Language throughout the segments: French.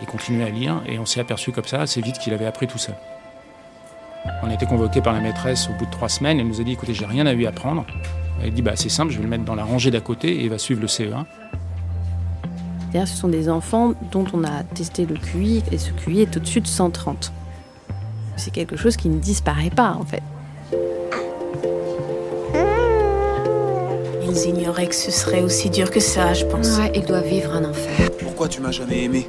Il continuait à lire et on s'est aperçu comme ça assez vite qu'il avait appris tout ça. On a été convoqué par la maîtresse au bout de trois semaines. Elle nous a dit écoutez, j'ai rien à lui apprendre. Elle a dit bah, c'est simple, je vais le mettre dans la rangée d'à côté et il va suivre le CE1. D'ailleurs, ce sont des enfants dont on a testé le QI et ce QI est au-dessus de 130. C'est quelque chose qui ne disparaît pas en fait. Ils ignoraient que ce serait aussi dur que ça, je pense. Ouais, ils doivent vivre un enfer. Pourquoi tu m'as jamais aimé?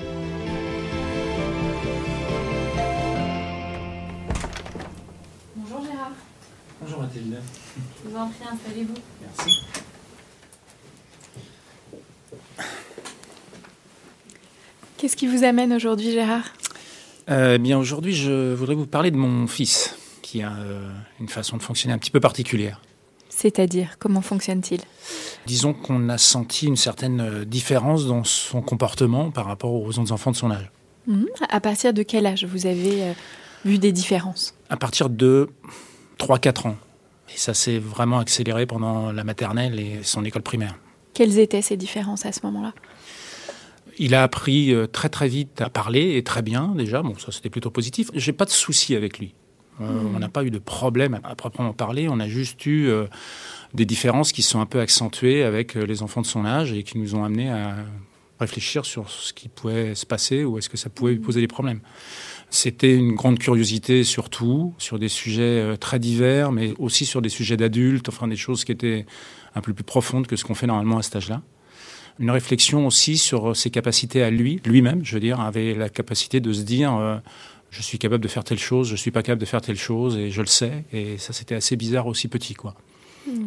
Installez-vous. Merci. Qu'est-ce qui vous amène aujourd'hui Gérard? Euh, bien aujourd'hui, je voudrais vous parler de mon fils qui a euh, une façon de fonctionner un petit peu particulière. C'est-à-dire, comment fonctionne-t-il? Disons qu'on a senti une certaine euh, différence dans son comportement par rapport aux autres enfants de son âge. Mhm. À partir de quel âge vous avez euh, vu des différences? À partir de 3-4 ans. Et ça s'est vraiment accéléré pendant la maternelle et son école primaire. Quelles étaient ces différences à ce moment-là? Il a appris euh, très très vite à parler et très bien déjà. Bon, ça c'était plutôt positif. J'ai pas de souci avec lui. Euh, On n'a pas eu de problème à, à proprement parler. On a juste eu euh, des différences qui sont un peu accentuées avec euh, les enfants de son âge et qui nous ont amenés à réfléchir sur ce qui pouvait se passer ou est-ce que ça pouvait lui poser des problèmes. C'était une grande curiosité surtout sur des sujets euh, très divers, mais aussi sur des sujets d'adultes, enfin des choses qui étaient un peu plus profondes que ce qu'on fait normalement à cet âge-là. Une réflexion aussi sur ses capacités à lui, lui-même, je veux dire, avait la capacité de se dire euh, je suis capable de faire telle chose, je suis pas capable de faire telle chose, et je le sais. Et ça, c'était assez bizarre aussi petit, quoi.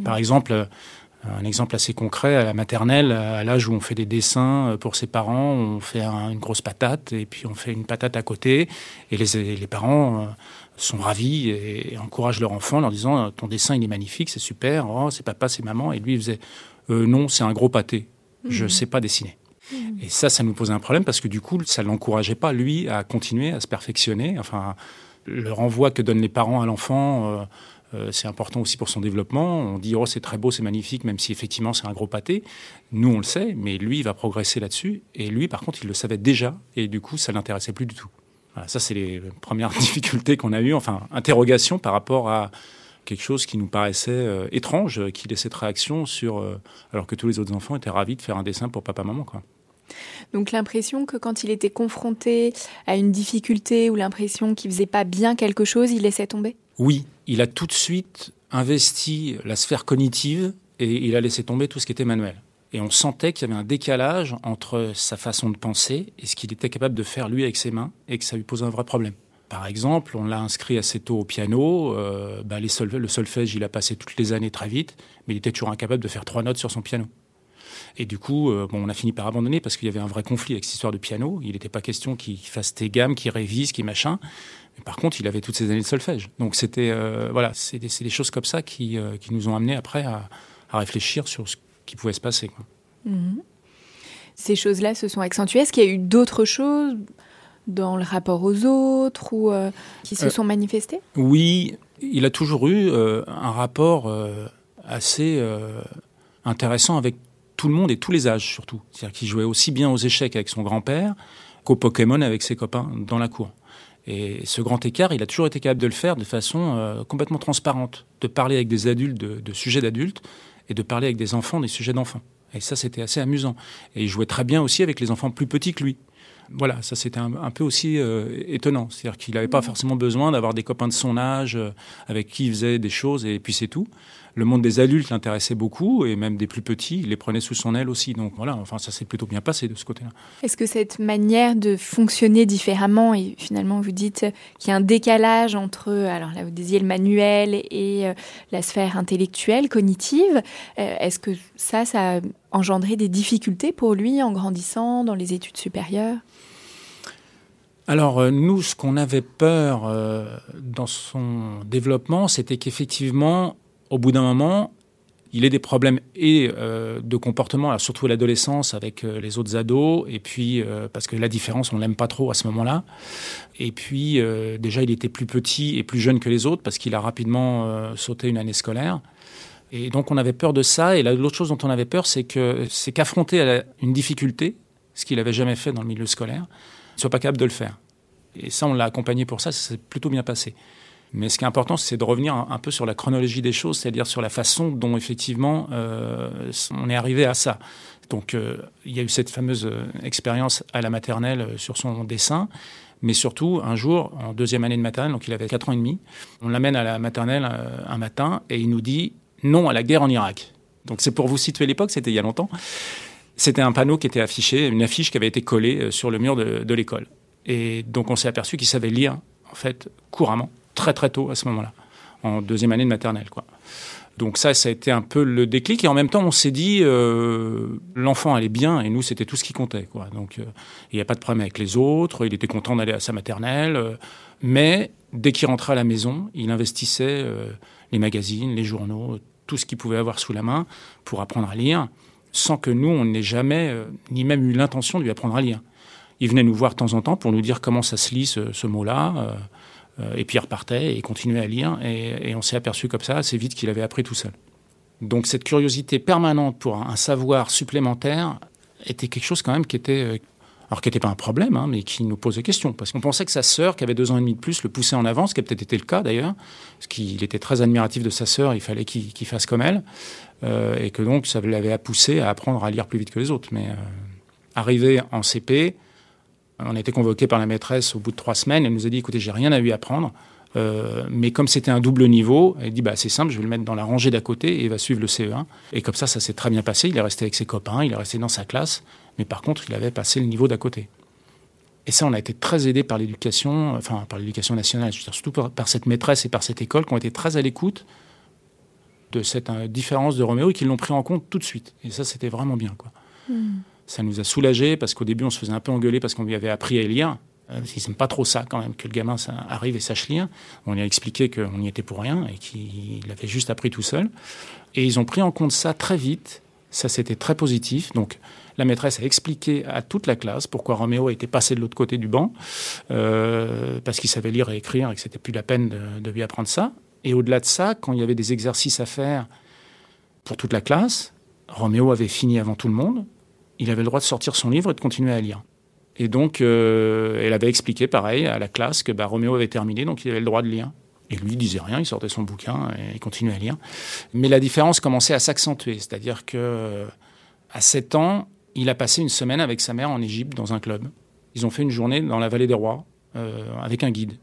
Par exemple, euh, un exemple assez concret, à la maternelle, à l'âge où on fait des dessins euh, pour ses parents, on fait un- une grosse patate et puis on fait une patate à côté et les, les parents euh, sont ravis et, et encouragent leur enfant en leur disant ton dessin il est magnifique, c'est super, oh, c'est papa, c'est maman et lui il faisait Euh, non, c'est un gros pâté, je sais pas dessiner. Et ça, ça nous posait un problème parce que du coup, ça l'encourageait pas, lui, à continuer, à se perfectionner. Enfin, le renvoi que donnent les parents à l'enfant, euh, euh, c'est important aussi pour son développement. On dit, oh, c'est très beau, c'est magnifique, même si effectivement c'est un gros pâté. Nous, on le sait, mais lui, il va progresser là-dessus. Et lui, par contre, il le savait déjà. Et du coup, ça l'intéressait plus du tout. Voilà, ça, c'est les premières difficultés qu'on a eues, enfin, interrogation par rapport à quelque chose qui nous paraissait euh, étrange, euh, qu'il ait cette réaction sur, euh, alors que tous les autres enfants étaient ravis de faire un dessin pour papa-maman, quoi. Donc l'impression que quand il était confronté à une difficulté ou l'impression qu'il faisait pas bien quelque chose, il laissait tomber? Oui, il a tout de suite investi la sphère cognitive et il a laissé tomber tout ce qui était manuel. Et on sentait qu'il y avait un décalage entre sa façon de penser et ce qu'il était capable de faire lui avec ses mains et que ça lui posait un vrai problème. Par exemple, on l'a inscrit assez tôt au piano. euh, bah, le solfège, il a passé toutes les années très vite, mais il était toujours incapable de faire trois notes sur son piano. Et du coup, euh, bon, on a fini par abandonner parce qu'il y avait un vrai conflit avec cette histoire de piano. Il n'était pas question qu'il fasse tes gammes, qu'il révise, qu'il machin. Mais par contre, il avait toutes ces années de solfège. Donc c'était euh, voilà, c'est des, choses comme ça qui, euh, qui nous ont amenés après à, à réfléchir sur ce qui pouvait se passer. quoi. Mhm. Ces choses-là se sont accentuées. Est-ce qu'il y a eu d'autres choses dans le rapport aux autres ou euh, qui se sont manifestés Oui, il a toujours eu un rapport assez intéressant avec tout le monde et tous les âges surtout. C'est-à-dire qu'il jouait aussi bien aux échecs avec son grand-père qu'au Pokémon avec ses copains dans la cour. Et ce grand écart, il a toujours été capable de le faire de façon euh, complètement transparente, de parler avec des adultes de, sujets d'adultes et de parler avec des enfants des sujets d'enfants. Et ça, c'était assez amusant. Et il jouait très bien aussi avec les enfants plus petits que lui. Voilà, ça c'était un, peu aussi euh, étonnant. C'est-à-dire qu'il n'avait pas forcément besoin d'avoir des copains de son âge euh, avec qui il faisait des choses et puis c'est tout le monde des adultes l'intéressait beaucoup et même des plus petits, il les prenait sous son aile aussi. Donc voilà, enfin ça s'est plutôt bien passé de ce côté-là. Est-ce que cette manière de fonctionner différemment et finalement vous dites qu'il y a un décalage entre, alors là vous disiez le manuel et euh, la sphère intellectuelle, cognitive, euh, est-ce que ça, ça a engendré des difficultés pour lui en grandissant dans les études supérieures? Alors euh, nous, ce qu'on avait peur dans son développement, c'était qu'effectivement, au bout d'un moment, il ait des problèmes et euh, de comportement, surtout à l'adolescence avec euh, les autres ados, et puis euh, parce que la différence, on l'aime pas trop à ce moment-là. Et puis déjà, il était plus petit et plus jeune que les autres parce qu'il a rapidement sauté une année scolaire. Et donc on avait peur de ça. Et l'autre chose dont on avait peur, c'est que c'est qu'affronter une difficulté, ce qu'il n'avait jamais fait dans le milieu scolaire, il soit pas capable de le faire. Et ça, on l'a accompagné pour ça, ça s'est plutôt bien passé. Mais ce qui est important, c'est de revenir un, peu sur la chronologie des choses, c'est-à-dire sur la façon dont effectivement euh, on est arrivé à ça. Donc euh, il y a eu cette fameuse euh, expérience à la maternelle sur son dessin. Mais surtout, un jour, en deuxième année de maternelle, donc il avait 4 ans et demi, on l'amène à la maternelle un matin et il nous dit non à la guerre en Irak. Donc c'est pour vous situer l'époque, c'était il y a longtemps. C'était un panneau qui était affiché, une affiche qui avait été collée sur le mur de, de l'école. Et donc on s'est aperçu qu'il savait lire, en fait, couramment très très tôt à ce moment-là, en deuxième année de maternelle. Quoi. Donc ça, ça a été un peu le déclic. Et en même temps, on s'est dit, euh, l'enfant allait bien, et nous, c'était tout ce qui comptait. Quoi. Donc euh, il n'y a pas de problème avec les autres, il était content d'aller à sa maternelle. Euh, mais dès qu'il rentrait à la maison, il investissait les magazines, les journaux, tout ce qu'il pouvait avoir sous la main pour apprendre à lire, sans que nous, on n'ait jamais, ni même eu l'intention de lui apprendre à lire. Il venait nous voir de temps en temps pour nous dire comment ça se lit ce, ce mot-là. Euh, et puis il repartait et continuait à lire. Et, on s'est aperçu comme ça assez vite qu'il avait appris tout seul. Donc cette curiosité permanente pour un, savoir supplémentaire était quelque chose quand même qui était euh, alors qui n'était pas un problème, hein, mais qui nous posait question. Parce qu'on pensait que sa sœur, qui avait deux ans et demi de plus, le poussait en avant, ce qui a peut-être été le cas d'ailleurs, parce qu'il était très admiratif de sa sœur, il fallait qu'il fasse comme elle, euh, et que donc ça l'avait poussé à apprendre à lire plus vite que les autres. Mais arrivé en CP, on a été convoqué par la maîtresse au bout de trois semaines. Elle nous a dit écoutez, j'ai rien à lui apprendre. Euh, mais comme c'était un double niveau, elle dit bah, c'est simple, je vais le mettre dans la rangée d'à côté et il va suivre le CE1. Et comme ça, ça s'est très bien passé. Il est resté avec ses copains, il est resté dans sa classe, mais par contre, il avait passé le niveau d'à côté. Et ça, on a été très aidé par l'éducation, enfin par l'éducation nationale, surtout par, cette maîtresse et par cette école qui ont été très à l'écoute de cette euh, différence de Roméo et qui l'ont pris en compte tout de suite. Et ça, c'était vraiment bien. quoi. Hmm ça nous a soulagés parce qu'au début, on se faisait un peu engueuler parce qu'on lui avait appris à lire. Euh, ils n'aiment pas trop ça quand même, que le gamin ça arrive et sache lire. On lui a expliqué qu'on y était pour rien et qu'il avait juste appris tout seul. Et ils ont pris en compte ça très vite. Ça, c'était très positif. Donc, la maîtresse a expliqué à toute la classe pourquoi Roméo était passé de l'autre côté du banc, euh, parce qu'il savait lire et écrire et que c'était plus la peine de, de lui apprendre ça. Et au-delà de ça, quand il y avait des exercices à faire pour toute la classe, Roméo avait fini avant tout le monde il avait le droit de sortir son livre et de continuer à lire. Et donc, euh, elle avait expliqué, pareil, à la classe que bah, Roméo avait terminé, donc il avait le droit de lire. Et lui, il disait rien, il sortait son bouquin et il continuait à lire. Mais la différence commençait à s'accentuer, c'est-à-dire que à 7 ans, il a passé une semaine avec sa mère en Égypte dans un club. Ils ont fait une journée dans la vallée des rois euh, avec un guide.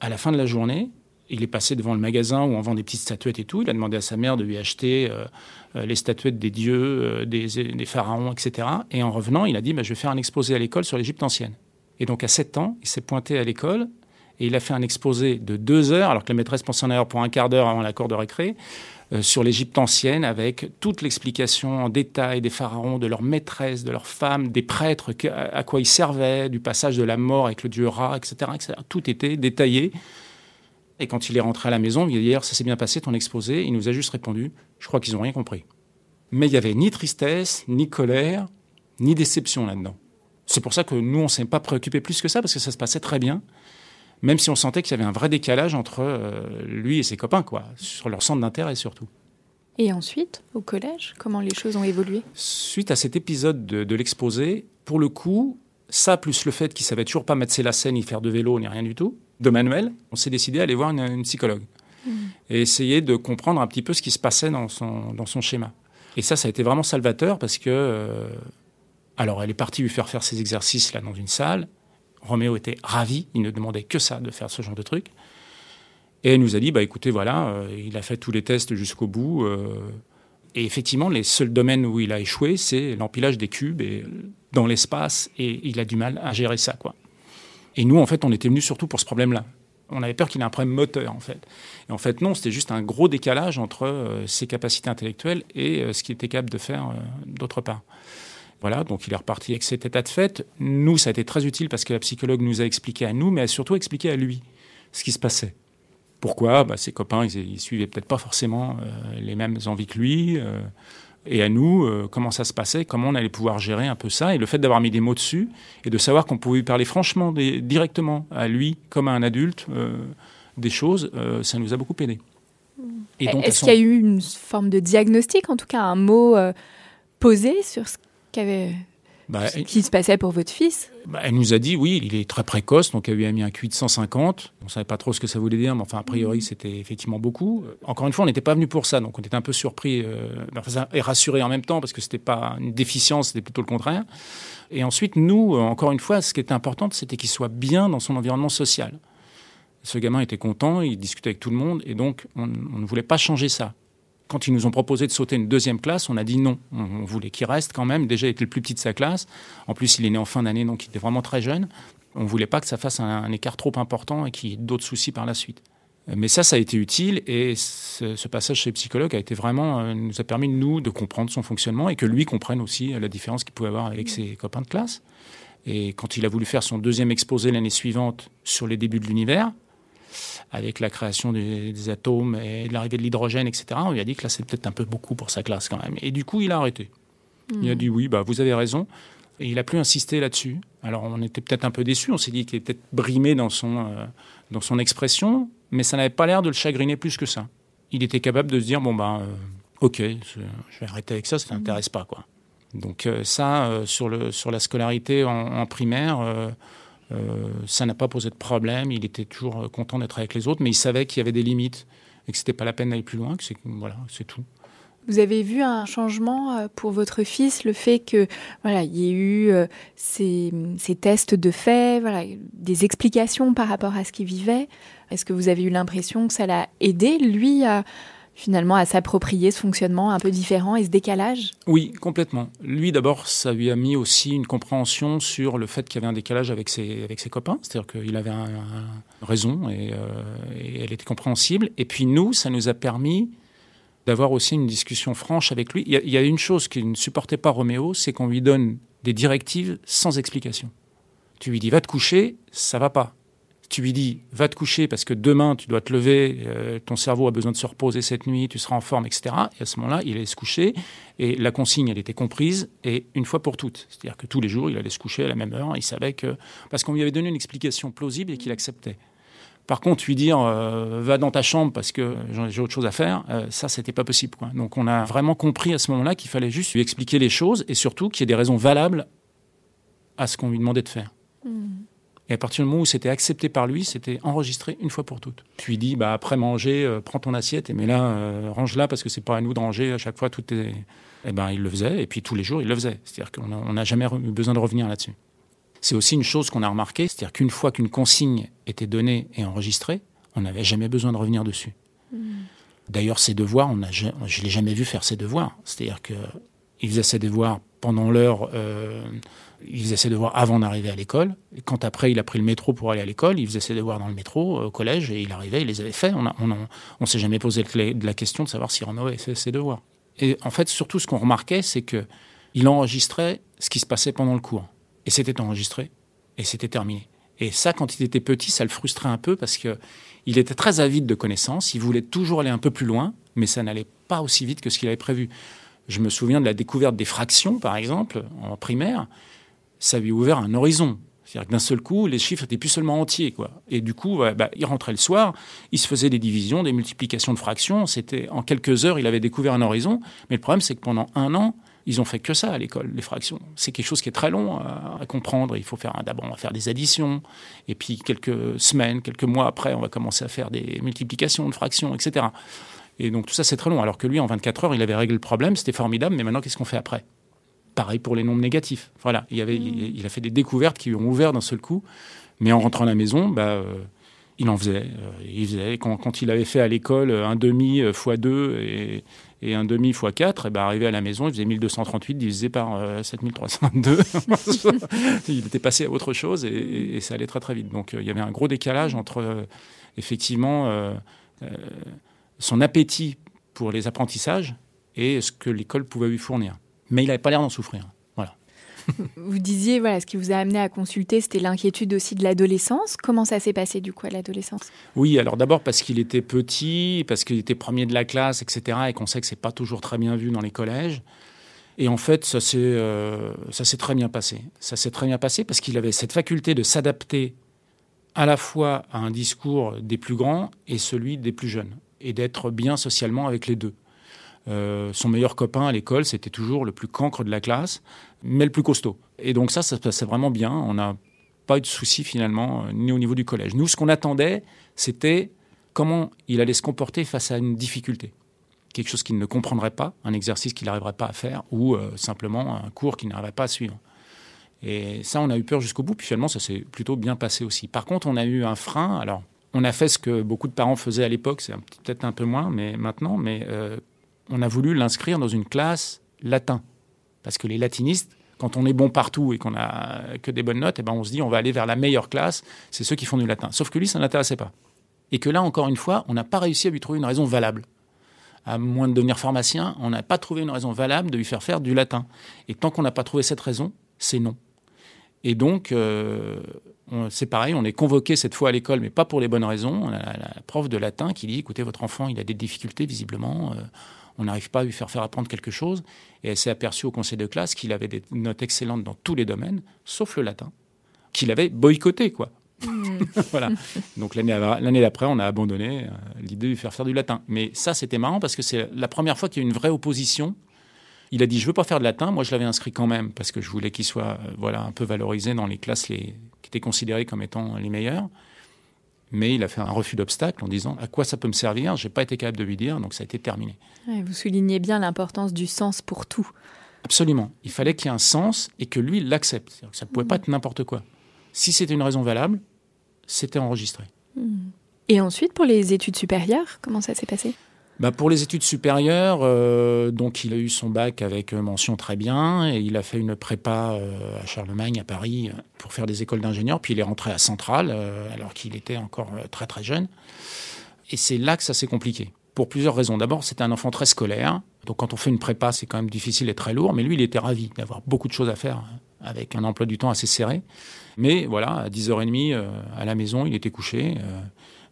À la fin de la journée, il est passé devant le magasin où on vend des petites statuettes et tout. Il a demandé à sa mère de lui acheter euh, euh, les statuettes des dieux, euh, des, pharaons, etc. Et en revenant, il a dit bah, Je vais faire un exposé à l'école sur l'Égypte ancienne. Et donc à 7 ans, il s'est pointé à l'école et il a fait un exposé de deux heures, alors que la maîtresse pensait en avoir pour un quart d'heure avant la cour de récré, sur l'Égypte ancienne, avec toute l'explication en détail des pharaons, de leurs maîtresses, de leurs femmes, des prêtres, à quoi ils servaient, du passage de la mort avec le dieu Ra, etc. etc. Tout était détaillé. Et quand il est rentré à la maison, il a dit hier, ça s'est bien passé ton exposé. Il nous a juste répondu, je crois qu'ils n'ont rien compris. Mais il n'y avait ni tristesse, ni colère, ni déception là-dedans. C'est pour ça que nous, on ne s'est pas préoccupé plus que ça, parce que ça se passait très bien, même si on sentait qu'il y avait un vrai décalage entre euh, lui et ses copains, quoi, sur leur centre d'intérêt surtout. Et ensuite, au collège, comment les choses ont évolué? Suite à cet épisode de, l'exposé, pour le coup, ça plus le fait qu'il savait toujours pas mettre ses lacets ni faire de vélo ni rien du tout, de manuel, on s'est décidé à aller voir une, psychologue mmh. et essayer de comprendre un petit peu ce qui se passait dans son, dans son schéma. Et ça, ça a été vraiment salvateur parce que, euh, alors, elle est partie lui faire faire ses exercices là dans une salle. Roméo était ravi, il ne demandait que ça, de faire ce genre de truc. Et elle nous a dit, bah écoutez, voilà, euh, il a fait tous les tests jusqu'au bout. Euh, et effectivement, les seuls domaines où il a échoué, c'est l'empilage des cubes et dans l'espace, et il a du mal à gérer ça, quoi. Et nous, en fait, on était venus surtout pour ce problème-là. On avait peur qu'il ait un problème moteur, en fait. Et en fait, non, c'était juste un gros décalage entre euh, ses capacités intellectuelles et ce qu'il était capable de faire d'autre part. Voilà, donc il est reparti avec cet état de fait. Nous, ça a été très utile parce que la psychologue nous a expliqué à nous, mais a surtout expliqué à lui ce qui se passait. Pourquoi? Bah, Ses copains, ils, ne suivaient peut-être pas forcément euh, les mêmes envies que lui. Euh, et à nous, euh, comment ça se passait, comment on allait pouvoir gérer un peu ça. Et le fait d'avoir mis des mots dessus et de savoir qu'on pouvait lui parler franchement, directement à lui, comme à un adulte, des choses, ça nous a beaucoup aidé. Est-ce qu'il y a eu une forme de diagnostic, en tout cas un mot posé sur ce qu'avait bah, ce qui se passait pour votre fils? Bah, Elle nous a dit, oui, il est très précoce, donc elle lui a mis un QI de 150. On ne savait pas trop ce que ça voulait dire, mais enfin, a priori, mmh. c'était effectivement beaucoup. Encore une fois, on n'était pas venu pour ça, donc on était un peu surpris euh, et rassurés en même temps, parce que ce n'était pas une déficience, c'était plutôt le contraire. Et ensuite, nous, euh, encore une fois, ce qui était important, c'était qu'il soit bien dans son environnement social. Ce gamin était content, il discutait avec tout le monde, et donc on ne voulait pas changer ça quand ils nous ont proposé de sauter une deuxième classe, on a dit non. On, voulait qu'il reste quand même. Déjà, il était le plus petit de sa classe. En plus, il est né en fin d'année, donc il était vraiment très jeune. On ne voulait pas que ça fasse un, écart trop important et qu'il y ait d'autres soucis par la suite. Mais ça, ça a été utile et ce, passage chez le psychologue a été vraiment, euh, nous a permis, nous, de comprendre son fonctionnement et que lui comprenne aussi la différence qu'il pouvait avoir avec ses copains de classe. Et quand il a voulu faire son deuxième exposé l'année suivante sur les débuts de l'univers, avec la création des, atomes et l'arrivée de l'hydrogène, etc., on lui a dit que là, c'est peut-être un peu beaucoup pour sa classe quand même. Et du coup, il a arrêté. Il a hmm. dit oui, bah, vous avez raison. Et il a plus insisté là-dessus. Alors, on était peut-être un peu déçus. On s'est dit qu'il était peut-être brimé dans son, euh, dans son expression, mais ça n'avait pas l'air de le chagriner plus que ça. Il était capable de se dire bon, ben, ok, je vais arrêter avec ça, ça ne t'intéresse pas. quoi. Donc, euh, ça, sur, le, sur la scolarité en, en primaire, ça n'a pas posé de problème. Il était toujours content d'être avec les autres, mais il savait qu'il y avait des limites et que c'était pas la peine d'aller plus loin. Que c'est voilà, tout. Vous avez vu un changement euh, pour votre fils, le fait que voilà, il y ait eu euh, ces, ces, tests de fait, voilà, des explications par rapport à ce qu'il vivait? Est-ce que vous avez eu l'impression que ça l'a aidé lui à finalement à s'approprier ce fonctionnement un peu différent et ce décalage? Oui, complètement. Lui, d'abord, ça lui a mis aussi une compréhension sur le fait qu'il y avait un décalage avec ses, avec ses copains, c'est-à-dire qu'il avait un, raison et, euh, et, elle était compréhensible. Et puis nous, ça nous a permis d'avoir aussi une discussion franche avec lui. Il y, a, il y a une chose qu'il ne supportait pas Roméo, c'est qu'on lui donne des directives sans explication. Tu lui dis va te coucher, ça va pas tu lui dis va te coucher parce que demain tu dois te lever, euh, ton cerveau a besoin de se reposer cette nuit, tu seras en forme, etc. Et à ce moment-là, il allait se coucher et la consigne, elle était comprise et une fois pour toutes. C'est-à-dire que tous les jours, il allait se coucher à la même heure. Il savait que parce qu'on lui avait donné une explication plausible et qu'il acceptait. Par contre, lui dire euh, va dans ta chambre parce que j'ai autre chose à faire, ça, euh, ça c'était pas possible. Donc on a vraiment compris à ce moment-là qu'il fallait juste lui expliquer les choses et surtout qu'il y ait des raisons valables à ce qu'on lui demandait de faire. Hmm. Et à partir du moment où c'était accepté par lui, c'était enregistré une fois pour toutes. Tu lui dis, bah, après manger, euh, prends ton assiette, et mais là, euh, range-la parce que c'est pas à nous de ranger à chaque fois. Tout est... Eh ben, il le faisait, et puis tous les jours, il le faisait. C'est-à-dire qu'on n'a jamais eu besoin de revenir là-dessus. C'est aussi une chose qu'on a remarqué, c'est-à-dire qu'une fois qu'une consigne était donnée et enregistrée, on n'avait jamais besoin de revenir dessus. Hmm. D'ailleurs, ses devoirs, on a, je ne l'ai jamais vu faire ses devoirs. C'est-à-dire qu'il faisait ses devoirs pendant l'heure euh, il faisait ses devoirs avant d'arriver à l'école. Quand après il a pris le métro pour aller à l'école, il faisait ses devoirs dans le métro euh, au collège et il arrivait, il les avait faits. On ne on, s'est jamais posé de la question de savoir si Renaud avait fait ses devoirs. Et en fait, surtout ce qu'on remarquait, c'est que il enregistrait ce qui se passait pendant le cours. Et c'était enregistré et c'était terminé. Et ça, quand il était petit, ça le frustrait un peu parce que il était très avide de connaissances. Il voulait toujours aller un peu plus loin, mais ça n'allait pas aussi vite que ce qu'il avait prévu. Je me souviens de la découverte des fractions, par exemple, en primaire ça lui a ouvert un horizon. C'est-à-dire que d'un seul coup, les chiffres étaient plus seulement entiers. Quoi. Et du coup, bah, il rentrait le soir, il se faisait des divisions, des multiplications de fractions. C'était En quelques heures, il avait découvert un horizon. Mais le problème, c'est que pendant un an, ils ont fait que ça à l'école, les fractions. C'est quelque chose qui est très long à, comprendre. Il faut faire d'abord on va faire des additions, et puis quelques semaines, quelques mois après, on va commencer à faire des multiplications de fractions, etc. Et donc tout ça c'est très long. Alors que lui, en 24 heures, il avait réglé le problème, c'était formidable. Mais maintenant, qu'est-ce qu'on fait après? Pareil pour les nombres négatifs. Voilà, il, avait, mmh. il, a fait des découvertes qui lui ont ouvert d'un seul coup. Mais en rentrant à la maison, bah, euh, il en faisait. Euh, il faisait. Quand, quand, il avait fait à l'école un demi fois deux et et un demi fois 4, et ben arrivé à la maison, il faisait 1238 divisé par 7302. Euh, il était passé à autre chose et, ça allait très très vite. Donc euh, il y avait un gros décalage entre euh, effectivement son appétit pour les apprentissages et ce que l'école pouvait lui fournir. Mais il n'avait pas l'air d'en souffrir. vous disiez, voilà, ce qui vous a amené à consulter, c'était l'inquiétude aussi de l'adolescence. Comment ça s'est passé du coup à l'adolescence? Oui, alors d'abord parce qu'il était petit, parce qu'il était premier de la classe, etc. Et qu'on sait que c'est pas toujours très bien vu dans les collèges. Et en fait, ça s'est euh, très bien passé. Ça s'est très bien passé parce qu'il avait cette faculté de s'adapter à la fois à un discours des plus grands et celui des plus jeunes, et d'être bien socialement avec les deux. Euh, son meilleur copain à l'école, c'était toujours le plus cancre de la classe, mais le plus costaud. Et donc ça, ça se passait vraiment bien. On n'a pas eu de soucis finalement, euh, ni au niveau du collège. Nous, ce qu'on attendait, c'était comment il allait se comporter face à une difficulté. Quelque chose qu'il ne comprendrait pas, un exercice qu'il n'arriverait pas à faire, ou euh, simplement un cours qu'il n'arriverait pas à suivre. Et ça, on a eu peur jusqu'au bout, puis finalement, ça s'est plutôt bien passé aussi. Par contre, on a eu un frein. Alors, on a fait ce que beaucoup de parents faisaient à l'époque, c'est peut-être un peu moins, mais maintenant, mais on a voulu l'inscrire dans une classe latin. Parce que les latinistes, quand on est bon partout et qu'on a que des bonnes notes, eh ben on se dit on va aller vers la meilleure classe, c'est ceux qui font du latin. Sauf que lui, ça n'intéressait pas. Et que là, encore une fois, on n'a pas réussi à lui trouver une raison valable. À moins de devenir pharmacien, on n'a pas trouvé une raison valable de lui faire faire du latin. Et tant qu'on n'a pas trouvé cette raison, c'est non. Et donc, euh, c'est pareil, on est convoqué cette fois à l'école, mais pas pour les bonnes raisons. On a la, prof de latin qui dit, écoutez, votre enfant, il a des difficultés visiblement. Euh, on n'arrive pas à lui faire faire apprendre quelque chose. Et elle s'est aperçue au conseil de classe qu'il avait des notes excellentes dans tous les domaines, sauf le latin, qu'il avait boycotté, quoi. Hmm. voilà. Donc l'année d'après, on a abandonné euh, l'idée de lui faire faire du latin. Mais ça, c'était marrant parce que c'est la première fois qu'il y a eu une vraie opposition. Il a dit, je veux pas faire de latin. Moi, je l'avais inscrit quand même parce que je voulais qu'il soit euh, voilà, un peu valorisé dans les classes qui étaient considérées comme étant les meilleures mais il a fait un refus d'obstacle en disant à quoi ça peut me servir? Je n'ai pas été capable de lui dire, donc ça a été terminé. vous soulignez bien l'importance du sens pour tout. Absolument. Il fallait qu'il y ait un sens et que lui l'accepte. Ça ne pouvait pas être n'importe quoi. Si c'était une raison valable, c'était enregistré. Et ensuite, pour les études supérieures, comment ça s'est passé? Bah, pour les études supérieures, euh, il a eu son bac avec euh, mention très bien et il a fait une prépa euh, à Charlemagne, à Paris, pour faire des écoles d'ingénieurs. Puis il est rentré à Centrale alors qu'il était encore très très jeune. Et c'est là que ça s'est compliqué. Pour plusieurs raisons. D'abord, c'était un enfant très scolaire. Donc quand on fait une prépa, c'est quand même difficile et très lourd. Mais lui, il était ravi d'avoir beaucoup de choses à faire avec un emploi du temps assez serré. Mais voilà, à 10h30 à la maison, il était couché.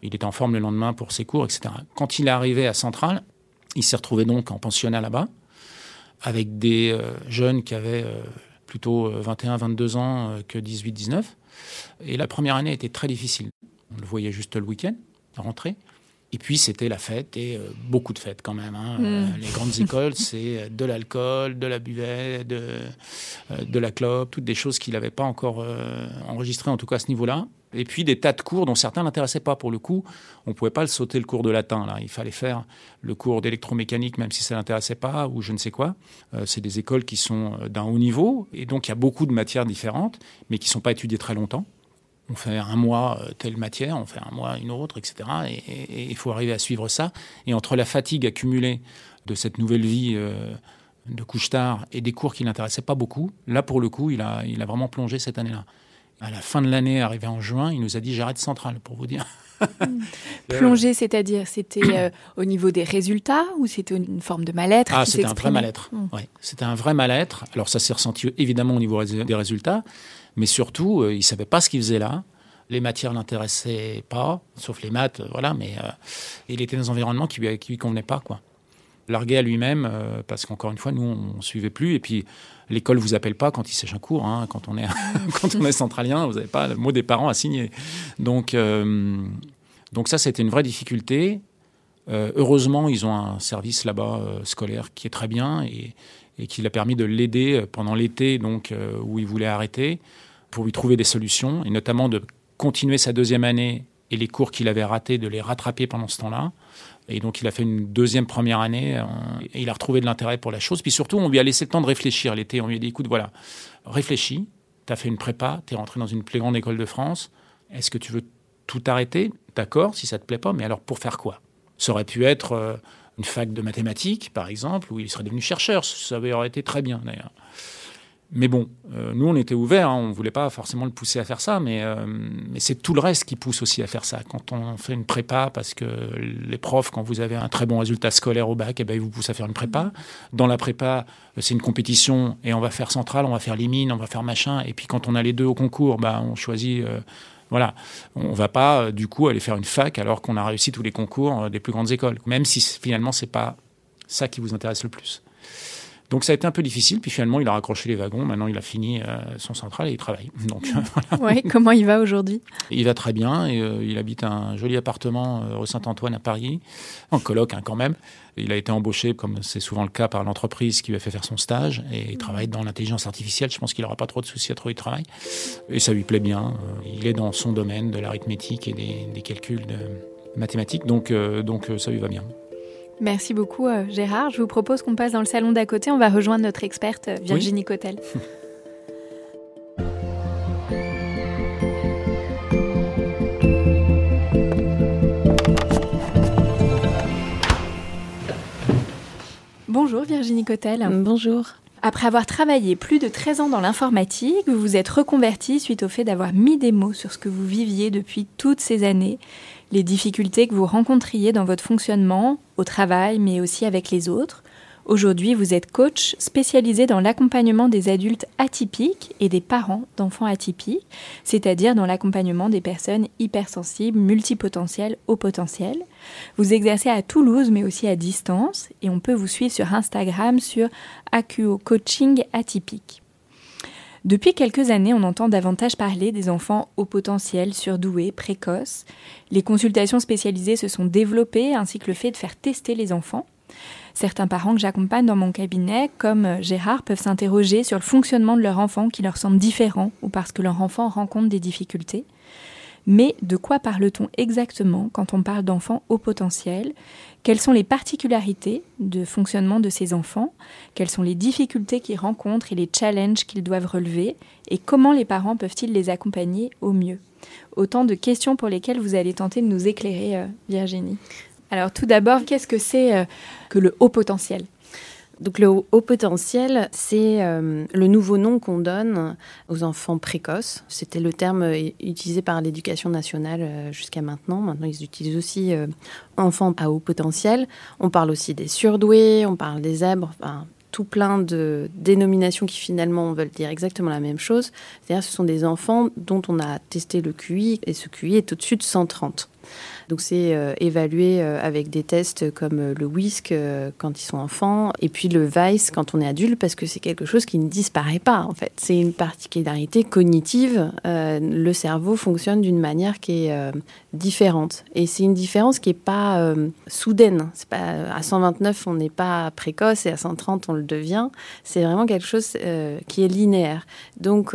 Il était en forme le lendemain pour ses cours, etc. Quand il est arrivé à Centrale, il s'est retrouvé donc en pensionnat là-bas, avec des euh, jeunes qui avaient euh, plutôt 21, euh, 22 ans que 18, 19. Et la première année était très difficile. On le voyait juste le week-end, à rentrer. Et puis c'était la fête et beaucoup de fêtes quand même. Hein. Mm. les grandes écoles, c'est de l'alcool, de la buvette, de, de la clope, toutes des choses qu'il n'avait pas encore enregistrées, en tout cas à ce niveau-là et puis des tas de cours dont certains n'intéressaient pas pour le coup. On ne pouvait pas le sauter le cours de latin, là. Il fallait faire le cours d'électromécanique, même si ça n'intéressait pas, ou je ne sais quoi. Euh, c'est des écoles qui sont euh, d'un haut niveau, et donc il y a beaucoup de matières différentes, mais qui ne sont pas étudiées très longtemps. On fait un mois euh, telle matière, on fait un mois une autre, etc. Et il faut arriver à suivre ça. Et entre la fatigue accumulée de cette nouvelle vie de couche tard et des cours qui n'intéressaient pas beaucoup, là, pour le coup, il a, il a vraiment plongé cette année-là à la fin de l'année, arrivé en juin, il nous a dit j'arrête centrale, pour vous dire. Plonger, c'est-à-dire, c'était euh, au niveau des résultats ou c'était une forme de mal-être Ah, c'était un vrai mal-être. Hmm. C'était un vrai mal-être. Alors, ça s'est ressenti évidemment au niveau des résultats, mais surtout, euh, il ne savait pas ce qu'il faisait là. Les matières l'intéressaient pas, sauf les maths, voilà, mais euh, il était dans un environnement qui ne lui, lui convenait pas, quoi. Largué à lui-même, euh, parce qu'encore une fois, nous, on ne suivait plus. Et puis, l'école vous appelle pas quand il sèche un cours. Hein. Quand, on est, quand on est centralien, vous n'avez pas le mot des parents à signer. Donc, euh, donc ça, c'était une vraie difficulté. Euh, heureusement, ils ont un service là-bas scolaire qui est très bien et, et qui l'a permis de l'aider pendant l'été, donc où il voulait arrêter, pour lui trouver des solutions, et notamment de continuer sa deuxième année et les cours qu'il avait ratés, de les rattraper pendant ce temps-là. Et donc, il a fait une deuxième première année euh, et il a retrouvé de l'intérêt pour la chose. Puis surtout, on lui a laissé le temps de réfléchir l'été. On lui a dit écoute, voilà, réfléchis, tu as fait une prépa, tu es rentré dans une plus grande école de France. Est-ce que tu veux tout arrêter? D'accord, si ça te plaît pas, mais alors pour faire quoi? Ça aurait pu être euh, une fac de mathématiques, par exemple, où il serait devenu chercheur. Ça aurait été très bien, d'ailleurs. Mais bon, euh, nous, on était ouverts, hein, on ne voulait pas forcément le pousser à faire ça, mais, euh, mais c'est tout le reste qui pousse aussi à faire ça. Quand on fait une prépa, parce que les profs, quand vous avez un très bon résultat scolaire au bac, eh ben, ils vous poussent à faire une prépa. Dans la prépa, euh, c'est une compétition et on va faire centrale, on va faire les mines, on va faire machin. Et puis quand on a les deux au concours, bah, on choisit... voilà, on va pas du coup aller faire une fac alors qu'on a réussi tous les concours des plus grandes écoles, même si finalement c'est pas ça qui vous intéresse le plus. Donc ça a été un peu difficile, puis finalement il a raccroché les wagons, maintenant il a fini euh, son central et il travaille. Donc, ouais, comment il va aujourd'hui? Il va très bien, et, euh, il habite un joli appartement euh, rue Saint-Antoine à Paris, en coloc hein, quand même. Il a été embauché, comme c'est souvent le cas, par l'entreprise qui lui a fait faire son stage, et il travaille dans l'intelligence artificielle, je pense qu'il n'aura pas trop de soucis à trouver du travail, et ça lui plaît bien. il est dans son domaine de l'arithmétique et des, calculs de mathématiques, donc, donc ça lui va bien. Merci beaucoup euh, Gérard. Je vous propose qu'on passe dans le salon d'à côté. On va rejoindre notre experte euh, Virginie Cotel. Bonjour Virginie Cotel. Bonjour. Après avoir travaillé plus de 13 ans dans l'informatique, vous vous êtes reconvertie suite au fait d'avoir mis des mots sur ce que vous viviez depuis toutes ces années les difficultés que vous rencontriez dans votre fonctionnement, au travail, mais aussi avec les autres. Aujourd'hui, vous êtes coach spécialisé dans l'accompagnement des adultes atypiques et des parents d'enfants atypiques, c'est-à-dire dans l'accompagnement des personnes hypersensibles, multipotentielles, au potentiel. Vous exercez à Toulouse, mais aussi à distance, et on peut vous suivre sur Instagram sur AQO Coaching Atypique. Depuis quelques années, on entend davantage parler des enfants au potentiel, surdoués, précoces. Les consultations spécialisées se sont développées, ainsi que le fait de faire tester les enfants. Certains parents que j'accompagne dans mon cabinet, comme Gérard, peuvent s'interroger sur le fonctionnement de leur enfant qui leur semble différent ou parce que leur enfant rencontre des difficultés. Mais de quoi parle-t-on exactement quand on parle d'enfants au potentiel? Quelles sont les particularités de fonctionnement de ces enfants? Quelles sont les difficultés qu'ils rencontrent et les challenges qu'ils doivent relever? Et comment les parents peuvent-ils les accompagner au mieux? Autant de questions pour lesquelles vous allez tenter de nous éclairer, euh, Virginie. Alors tout d'abord, qu'est-ce que c'est euh, que le haut potentiel? Donc le haut potentiel, c'est euh, le nouveau nom qu'on donne aux enfants précoces. C'était le terme euh, utilisé par l'éducation nationale euh, jusqu'à maintenant. Maintenant, ils utilisent aussi enfants à haut potentiel. On parle aussi des surdoués, on parle des zèbres, tout plein de dénominations qui finalement veulent dire exactement la même chose. C'est-à-dire ce sont des enfants dont on a testé le QI et ce QI est au-dessus de 130. Donc c'est euh, évalué euh, avec des tests comme euh, le WISC quand ils sont enfants et puis le VICE quand on est adulte parce que c'est quelque chose qui ne disparaît pas en fait. C'est une particularité cognitive. le cerveau fonctionne d'une manière qui est différente et c'est une différence qui n'est pas soudaine. C'est pas à 129 on n'est pas précoce et à 130 on le devient. C'est vraiment quelque chose qui est linéaire. Donc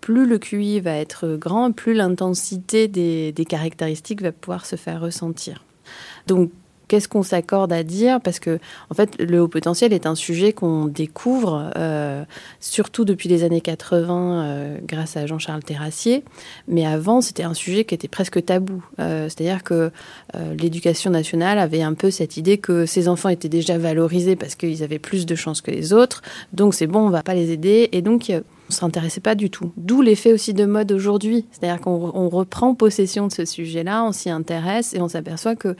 plus le QI va être grand, plus l'intensité des, caractéristiques va pouvoir se faire ressentir. Donc, qu'est-ce qu'on s'accorde à dire? Parce que, en fait, le haut potentiel est un sujet qu'on découvre, euh, surtout depuis les années 80, euh, grâce à Jean-Charles Terrassier. Mais avant, c'était un sujet qui était presque tabou. Euh, c'est-à-dire que l'éducation nationale avait un peu cette idée que ces enfants étaient déjà valorisés parce qu'ils avaient plus de chances que les autres. Donc, c'est bon, on va pas les aider. Et donc, on s'intéressait pas du tout. D'où l'effet aussi de mode aujourd'hui. C'est-à-dire qu'on reprend possession de ce sujet-là, on s'y intéresse et on s'aperçoit que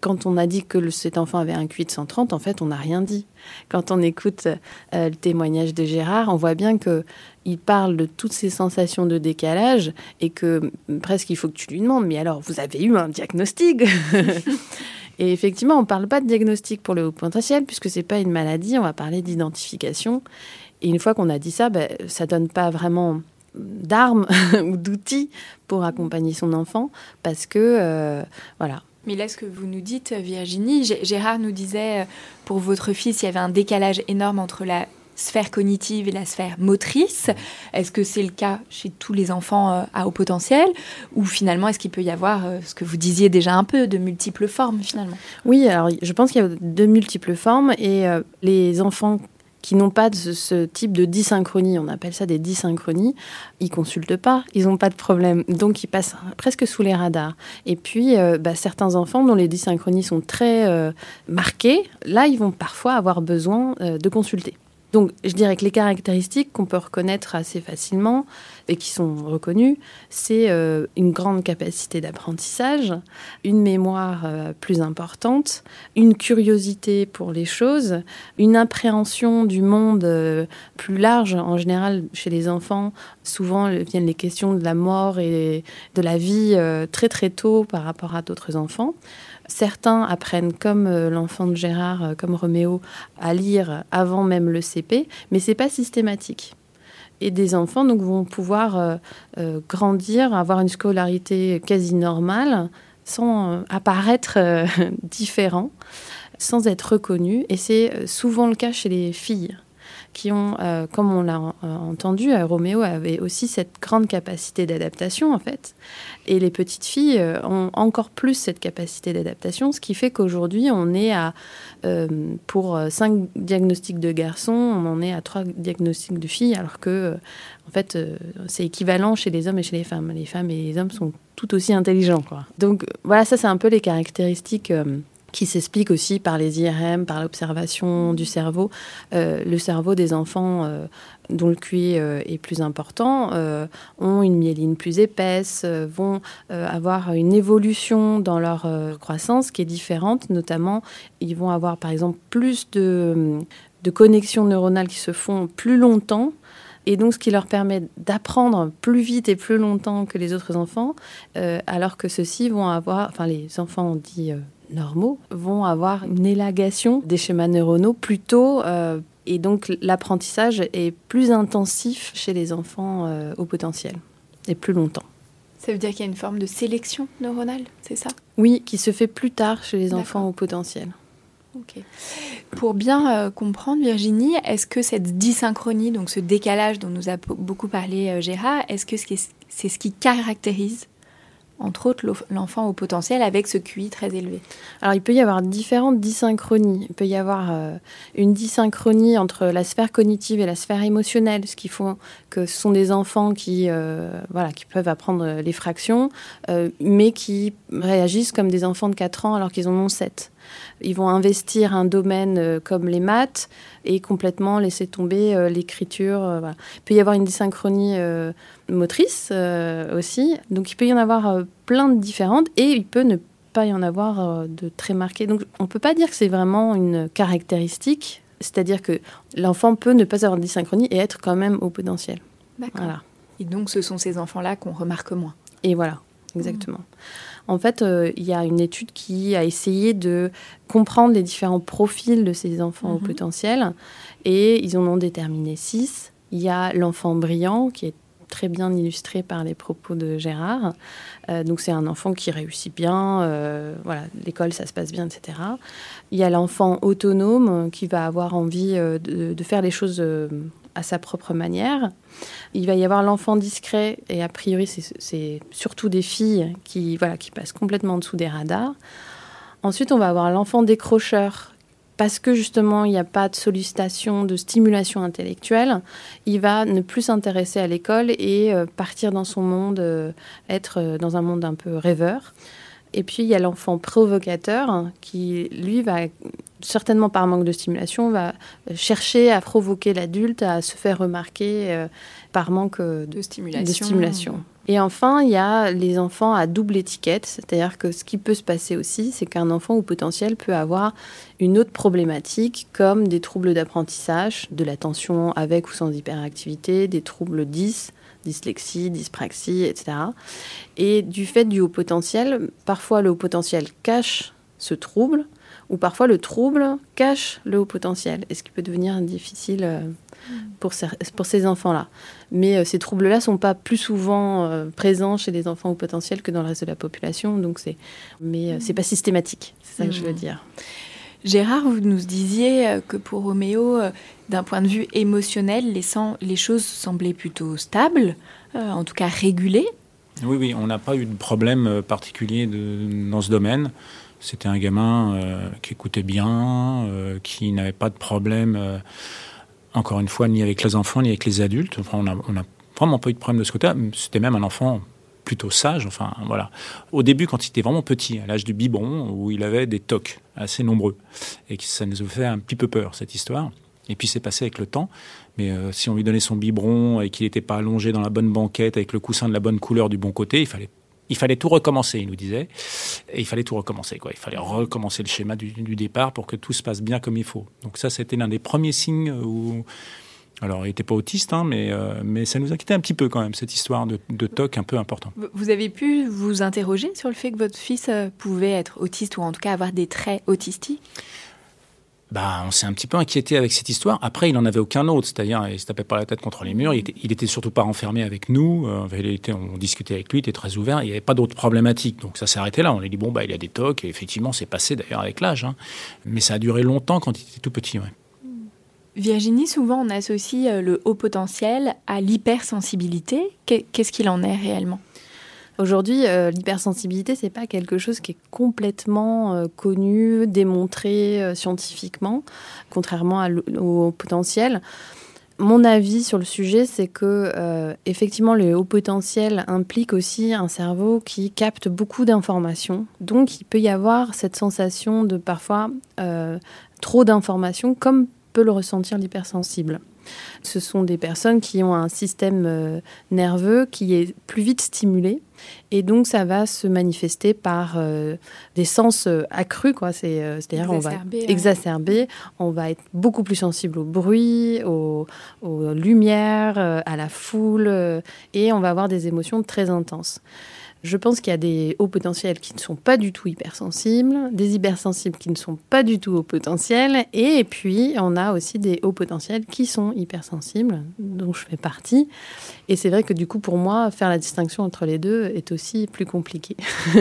quand on a dit que cet enfant avait un QI de 130, en fait, on n'a rien dit. Quand on écoute euh, le témoignage de Gérard, on voit bien que il parle de toutes ces sensations de décalage et que presque il faut que tu lui demandes, mais alors, vous avez eu un diagnostic Et effectivement, on ne parle pas de diagnostic pour le haut potentiel, puisque ce n'est pas une maladie, on va parler d'identification. Et une fois qu'on a dit ça, ben, ça ne donne pas vraiment d'armes ou d'outils pour accompagner son enfant, parce que, euh, voilà. Mais là, ce que vous nous dites, Virginie, Gérard nous disait, euh, pour votre fils, il y avait un décalage énorme entre la sphère cognitive et la sphère motrice. Est-ce que c'est le cas chez tous les enfants euh, à haut potentiel Ou finalement, est-ce qu'il peut y avoir, ce que vous disiez déjà un peu, de multiples formes finalement? Oui, alors je pense qu'il y a de multiples formes et les enfants qui n'ont pas de ce, type de dysynchronie, on appelle ça des dysynchronies, ils consultent pas, ils n'ont pas de problème, donc ils passent presque sous les radars. Et puis, euh, bah, certains enfants dont les dysynchronies sont très euh, marquées, là, ils vont parfois avoir besoin euh, de consulter. Donc, je dirais que les caractéristiques qu'on peut reconnaître assez facilement et qui sont reconnues, c'est euh, une grande capacité d'apprentissage, une mémoire euh, plus importante, une curiosité pour les choses, une appréhension du monde euh, plus large. En général, chez les enfants, souvent viennent les questions de la mort et de la vie très très tôt par rapport à d'autres enfants. Certains apprennent, comme euh, l'enfant de Gérard, euh, comme Roméo, à lire avant même le CP, mais c'est pas systématique. Et des enfants donc vont pouvoir euh, grandir, avoir une scolarité quasi normale, sans apparaître différents, sans être reconnus. Et c'est souvent le cas chez les filles qui ont, euh, comme on l'a euh, entendu, euh, Roméo avait aussi cette grande capacité d'adaptation en fait. Et les petites filles ont encore plus cette capacité d'adaptation, ce qui fait qu'aujourd'hui on est à, pour cinq diagnostics de garçons, on en est à trois diagnostics de filles, alors que en fait c'est équivalent chez les hommes et chez les femmes. Les femmes et les hommes sont tout aussi intelligents. Quoi. Donc voilà, ça c'est un peu les caractéristiques qui s'explique aussi par les IRM, par l'observation du cerveau. Euh, le cerveau des enfants euh, dont le QI euh, est plus important ont une myéline plus épaisse, vont avoir une évolution dans leur croissance qui est différente. Notamment, ils vont avoir par exemple plus de, de connexions neuronales qui se font plus longtemps et donc ce qui leur permet d'apprendre plus vite et plus longtemps que les autres enfants, alors que ceux-ci vont avoir, enfin les enfants dits normaux vont avoir une élagation des schémas neuronaux plutôt euh, et donc l'apprentissage est plus intensif chez les enfants euh, au potentiel et plus longtemps. Ça veut dire qu'il y a une forme de sélection neuronale, c'est ça? Oui, qui se fait plus tard chez les enfants au potentiel. Pour bien euh, comprendre, Virginie, est-ce que cette dysynchronie, donc ce décalage dont nous a beaucoup parlé Gérard, est-ce que c'est ce qui caractérise entre autres l'enfant au potentiel avec ce QI très élevé Alors il peut y avoir différentes dysynchronies. Il peut y avoir euh, une dysynchronie entre la sphère cognitive et la sphère émotionnelle, ce qui font que ce sont des enfants qui, euh, voilà, qui peuvent apprendre les fractions, euh, mais qui réagissent comme des enfants de 4 ans alors qu'ils en ont 7. Ils vont investir un domaine comme les maths et complètement laisser tomber l'écriture. Il peut y avoir une dysynchronie motrice euh, aussi. Donc il peut y en avoir euh, plein de différentes et il peut ne pas y en avoir euh, de très marquées. Donc on ne peut pas dire que c'est vraiment une caractéristique, c'est-à-dire que l'enfant peut ne pas avoir de dysynchronie et être quand même au potentiel. Voilà. Et donc ce sont ces enfants-là qu'on remarque moins. Et voilà, exactement. En fait, il y a une étude qui a essayé de comprendre les différents profils de ces enfants au mhm. potentiel et ils en ont déterminé six. Il y a l'enfant brillant qui est très bien illustré par les propos de Gérard. Euh, donc c'est un enfant qui réussit bien, euh, voilà, l'école ça se passe bien, etc. Il y a l'enfant autonome qui va avoir envie euh, de, faire les choses à sa propre manière. Il va y avoir l'enfant discret, et a priori c'est surtout des filles qui, voilà, qui passent complètement en dessous des radars. Ensuite, on va avoir l'enfant décrocheur parce que justement il n'y a pas de sollicitation, de stimulation intellectuelle, il va ne plus s'intéresser à l'école et euh, partir dans son monde, euh, être euh, dans un monde un peu rêveur. Et puis il y a l'enfant provocateur qui, lui, va certainement par manque de stimulation, va chercher à provoquer l'adulte à se faire remarquer par manque de stimulation. Et enfin, il y a les enfants à double étiquette, c'est-à-dire que ce qui peut se passer aussi, c'est qu'un enfant au potentiel peut avoir une autre problématique, comme des troubles d'apprentissage, de l'attention avec ou sans hyperactivité, des troubles 10, dyslexie, dyspraxie, etc. Et du fait du haut potentiel, parfois le haut potentiel cache ce trouble, ou parfois le trouble cache le haut potentiel, et ce qui peut devenir difficile euh, pour, ces, pour ces enfants-là. Mais euh, ces troubles-là sont pas plus souvent euh, présents chez les enfants haut potentiel que dans le reste de la population, donc c'est, mais c'est pas systématique, c'est ça que je veux dire. Gérard, vous nous disiez que pour Roméo, d'un point de vue émotionnel, les, les choses semblaient plutôt stables, en tout cas régulées. Oui, oui, on n'a pas eu de problème particulier de, dans ce domaine. C'était un gamin euh, qui écoutait bien, euh, qui n'avait pas de problème, euh, encore une fois, ni avec les enfants, ni avec les adultes. Enfin, on a vraiment pas eu de problème de ce côté-là. C'était même un enfant plutôt sage. Enfin, voilà. Au début, quand il était vraiment petit, à l'âge du biberon, où il avait des tocs assez nombreux, et que ça nous a fait un petit peu peur, cette histoire. Et puis c'est passé avec le temps. Mais si on lui donnait son biberon et qu'il n'était pas allongé dans la bonne banquette avec le coussin de la bonne couleur du bon côté, il fallait il fallait tout recommencer, il nous disait. Et il fallait tout recommencer, quoi. Il fallait recommencer le schéma du, départ pour que tout se passe bien comme il faut. Donc ça, c'était l'un des premiers signes où... Alors, il n'était pas autiste, hein, mais, euh, mais ça nous inquiétait un petit peu quand même, cette histoire de, de TOC un peu important. Vous avez pu vous interroger sur le fait que votre fils euh, pouvait être autiste ou en tout cas avoir des traits autistiques? Bah, on s'est un petit peu inquiété avec cette histoire. Après, il n'en avait aucun autre, c'est-à-dire il se tapait pas la tête contre les murs. Il était, surtout pas enfermé avec nous. Euh, on discutait avec lui, il était très ouvert. Il n'y avait pas d'autres problématiques, donc ça s'est arrêté là. On lui dit bon bah il a des tocs. Et effectivement, c'est passé d'ailleurs avec l'âge, hein. mais ça a duré longtemps quand il était tout petit. Virginie, souvent on associe euh, le haut potentiel à l'hypersensibilité. Qu'est-ce qu'il en est réellement? Aujourd'hui, euh, l'hypersensibilité, c'est pas quelque chose qui est complètement euh, connu, démontré euh, scientifiquement, contrairement au potentiel. Mon avis sur le sujet, c'est que effectivement, le haut potentiel implique aussi un cerveau qui capte beaucoup d'informations. Donc, il peut y avoir cette sensation de parfois trop d'informations, comme peut le ressentir l'hypersensible. Ce sont des personnes qui ont un système euh, nerveux qui est plus vite stimulé. Et donc, ça va se manifester par euh, des sens euh, accrus, quoi. C'est, à dire on va exacerber, on va être beaucoup plus sensible au bruit, aux, aux lumières, à la foule, et on va avoir des émotions très intenses. Je pense qu'il y a des hauts potentiels qui ne sont pas du tout hypersensibles, des hypersensibles qui ne sont pas du tout hauts potentiels, et puis on a aussi des hauts potentiels qui sont hypersensibles, dont je fais partie. Et c'est vrai que du coup, pour moi, faire la distinction entre les deux est aussi plus compliqué.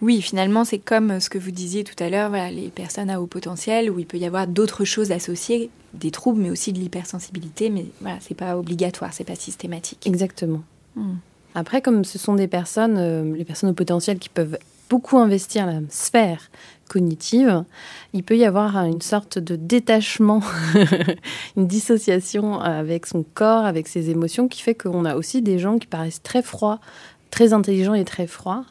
Oui, finalement, c'est comme ce que vous disiez tout à l'heure, voilà, les personnes à haut potentiel, où il peut y avoir d'autres choses associées, des troubles, mais aussi de l'hypersensibilité, mais voilà, c'est pas obligatoire, c'est pas systématique. Exactement. Hmm. Après, comme ce sont des personnes, euh, les personnes au potentiel qui peuvent beaucoup investir la sphère cognitive, il peut y avoir une sorte de détachement, une dissociation avec son corps, avec ses émotions, qui fait qu'on a aussi des gens qui paraissent très froids, très intelligents et très froids.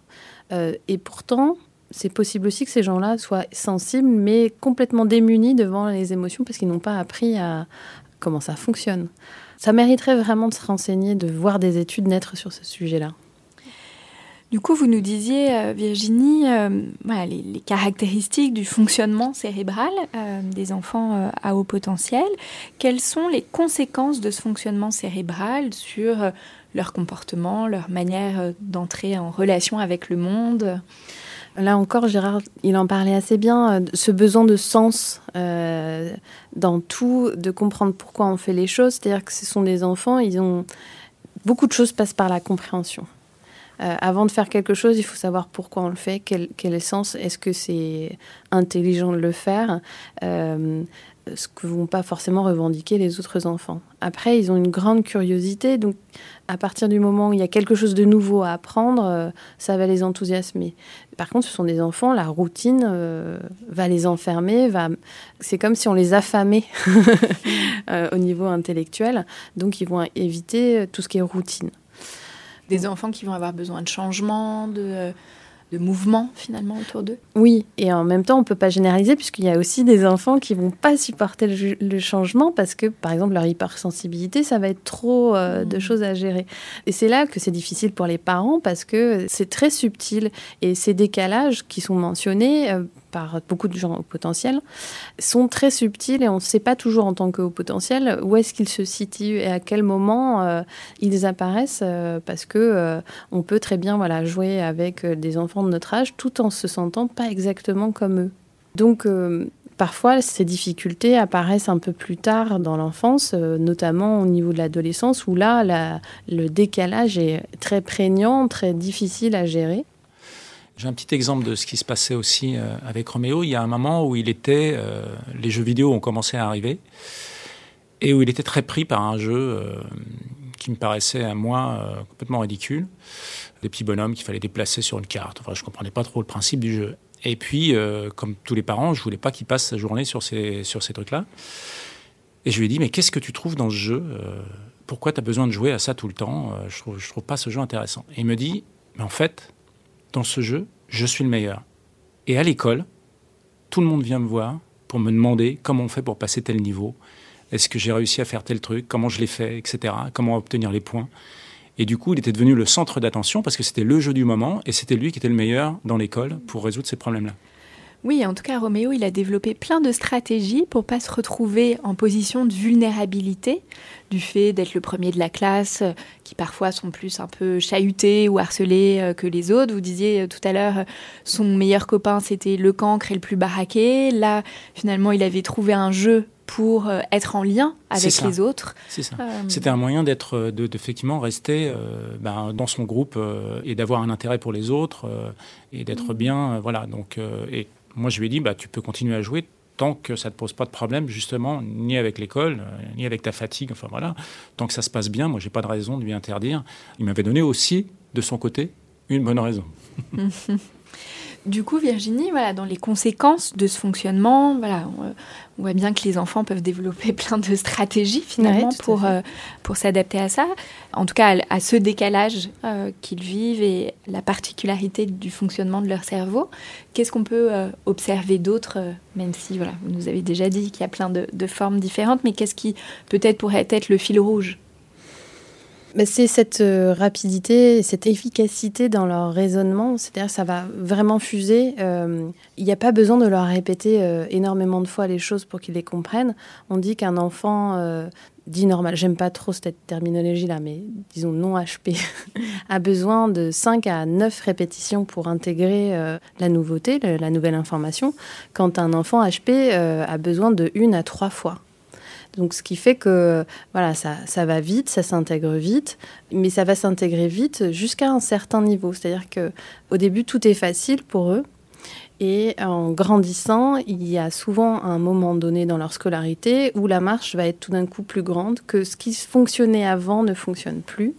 Euh, et pourtant, c'est possible aussi que ces gens-là soient sensibles, mais complètement démunis devant les émotions parce qu'ils n'ont pas appris à comment ça fonctionne ça mériterait vraiment de se renseigner, de voir des études naître sur ce sujet-là. Du coup, vous nous disiez, euh, Virginie, euh, les, caractéristiques du fonctionnement cérébral euh, des enfants à haut potentiel. Quelles sont les conséquences de ce fonctionnement cérébral sur leur comportement, leur manière d'entrer en relation avec le monde? Là encore, Gérard, il en parlait assez bien, euh, ce besoin de sens euh, dans tout, de comprendre pourquoi on fait les choses. C'est-à-dire que ce sont des enfants, ils ont beaucoup de choses passent par la compréhension. Euh, avant de faire quelque chose, il faut savoir pourquoi on le fait, quel, quel est le sens, est-ce que c'est intelligent de le faire ce que vont pas forcément revendiquer les autres enfants. Après, ils ont une grande curiosité, donc à partir du moment où il y a quelque chose de nouveau à apprendre, euh, ça va les enthousiasmer. Par contre, ce sont des enfants, la routine euh, va les enfermer, va... c'est comme si on les affamait euh, au niveau intellectuel, donc ils vont éviter tout ce qui est routine. Des enfants qui vont avoir besoin de changement, de de mouvement finalement autour d'eux. Oui, et en même temps, on ne peut pas généraliser puisqu'il y a aussi des enfants qui vont pas supporter le, changement parce que, par exemple, leur hypersensibilité, ça va être trop euh, de mmh. choses à gérer. Et c'est là que c'est difficile pour les parents parce que c'est très subtil et ces décalages qui sont mentionnés. Euh, par beaucoup de gens au potentiel, sont très subtils et on ne sait pas toujours en tant que haut potentiel où est-ce qu'ils se situent et à quel moment ils apparaissent parce que on peut très bien voilà, jouer avec des enfants de notre âge tout en se sentant pas exactement comme eux. Donc, Parfois, ces difficultés apparaissent un peu plus tard dans l'enfance, euh, notamment au niveau de l'adolescence, où là, le décalage est très prégnant, très difficile à gérer. J'ai un petit exemple de ce qui se passait aussi euh, avec Roméo. Il y a un moment où il était, euh, les jeux vidéo ont commencé à arriver, et où il était très pris par un jeu qui me paraissait à moi complètement ridicule. Des petits bonhommes qu'il fallait déplacer sur une carte. Enfin, je ne comprenais pas trop le principe du jeu. Et puis, euh, comme tous les parents, je voulais pas qu'il passe sa journée sur ces, sur ces trucs-là. Et je lui ai dit, mais qu'est-ce que tu trouves dans ce jeu euh, Pourquoi tu as besoin de jouer à ça tout le temps euh, Je trouve, je trouve pas ce jeu intéressant. Et il me dit, mais en fait, dans ce jeu, je suis le meilleur. Et à l'école, tout le monde vient me voir pour me demander comment on fait pour passer tel niveau. Est-ce que j'ai réussi à faire tel truc? Comment je l'ai fait? Etc. Comment obtenir les points? Et du coup, il était devenu le centre d'attention parce que c'était le jeu du moment et c'était lui qui était le meilleur dans l'école pour résoudre ces problèmes-là. Oui, en tout cas, Roméo, il a développé plein de stratégies pour pas se retrouver en position de vulnérabilité du fait d'être le premier de la classe, euh, qui parfois sont plus un peu chahutés ou harcelés euh, que les autres. Vous disiez euh, tout à l'heure, son meilleur copain, c'était le cancre et le plus baraqué. Là, finalement, il avait trouvé un jeu pour être en lien avec les autres. C'est ça. Euh, C'était un moyen d'être, euh, d'effectivement rester ben, dans son groupe et d'avoir un intérêt pour les autres et d'être bien. voilà. Donc, et moi, je lui ai dit, bah, tu peux continuer à jouer tant que ça ne te pose pas de problème, justement, ni avec l'école, ni avec ta fatigue. Enfin voilà, tant que ça se passe bien, moi, j'ai pas de raison de lui interdire. Il m'avait donné aussi, de son côté, une bonne raison. Du coup, Virginie, voilà, dans les conséquences de ce fonctionnement, voilà, on, voit bien que les enfants peuvent développer plein de stratégies finalement pour, euh, pour s'adapter à ça. En tout cas, à, ce décalage euh, qu'ils vivent et la particularité du fonctionnement de leur cerveau. Qu'est-ce qu'on peut euh, observer d'autre, même si voilà, vous nous avez déjà dit qu'il y a plein de, de formes différentes, mais qu'est-ce qui peut-être pourrait être le fil rouge? C'est cette euh, rapidité, cette efficacité dans leur raisonnement, c'est-à-dire ça va vraiment fuser. Euh, il n'y a pas besoin de leur répéter euh, énormément de fois les choses pour qu'ils les comprennent. On dit qu'un enfant dit normal, j'aime pas trop cette terminologie-là, mais disons non HP, a besoin de 5 à 9 répétitions pour intégrer la nouveauté, la nouvelle information, quand un enfant HP a besoin de 1 à 3 fois. Donc, ce qui fait que voilà, ça, va vite, ça s'intègre vite, mais ça va s'intégrer vite jusqu'à un certain niveau. C'est-à-dire que au début, tout est facile pour eux. Et en grandissant, il y a souvent un moment donné dans leur scolarité où la marche va être tout d'un coup plus grande, que ce qui fonctionnait avant ne fonctionne plus.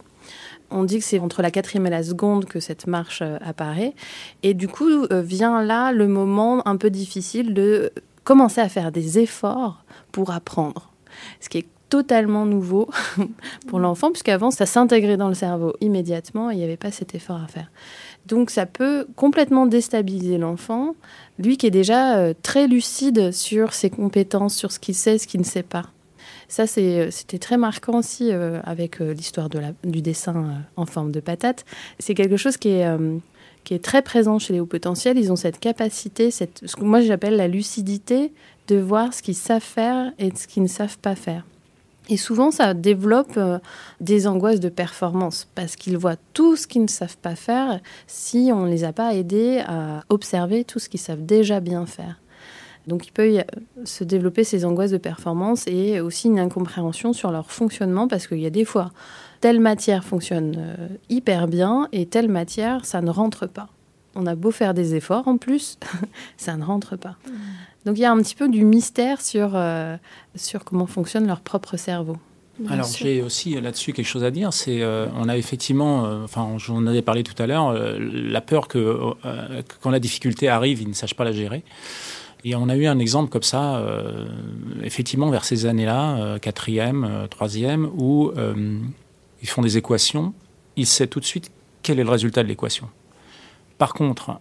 On dit que c'est entre la quatrième et la seconde que cette marche euh, apparaît. Et du coup, euh, vient là le moment un peu difficile de commencer à faire des efforts pour apprendre ce qui est totalement nouveau pour l'enfant, puisqu'avant, ça s'intégrait dans le cerveau immédiatement et il n'y avait pas cet effort à faire. Donc ça peut complètement déstabiliser l'enfant, lui qui est déjà euh, très lucide sur ses compétences, sur ce qu'il sait, ce qu'il ne sait pas. Ça, euh, c'était très marquant aussi euh, avec l'histoire du dessin en forme de patate. C'est quelque chose qui est, qui est très présent chez les hauts potentiels. Ils ont cette capacité, cette, ce que moi j'appelle la lucidité de voir ce qu'ils savent faire et ce qu'ils ne savent pas faire. Et souvent, ça développe euh, des angoisses de performance parce qu'ils voient tout ce qu'ils ne savent pas faire si on ne les a pas aidés à observer tout ce qu'ils savent déjà bien faire. Donc il peut se développer ces angoisses de performance et aussi une incompréhension sur leur fonctionnement parce qu'il y a des fois, telle matière fonctionne euh, hyper bien et telle matière, ça ne rentre pas. On a beau faire des efforts en plus, ça ne rentre pas. Mmh. Donc il y a un petit peu du mystère sur, euh, sur comment fonctionne leur propre cerveau. Alors j'ai aussi là-dessus quelque chose à dire. C'est euh, on a effectivement, euh, enfin j'en avais parlé tout à l'heure, la peur que quand la difficulté arrive, ils ne sachent pas la gérer. Et on a eu un exemple comme ça, effectivement vers ces années-là, quatrième, troisième, où ils font des équations. Ils savent tout de suite quel est le résultat de l'équation. Par contre,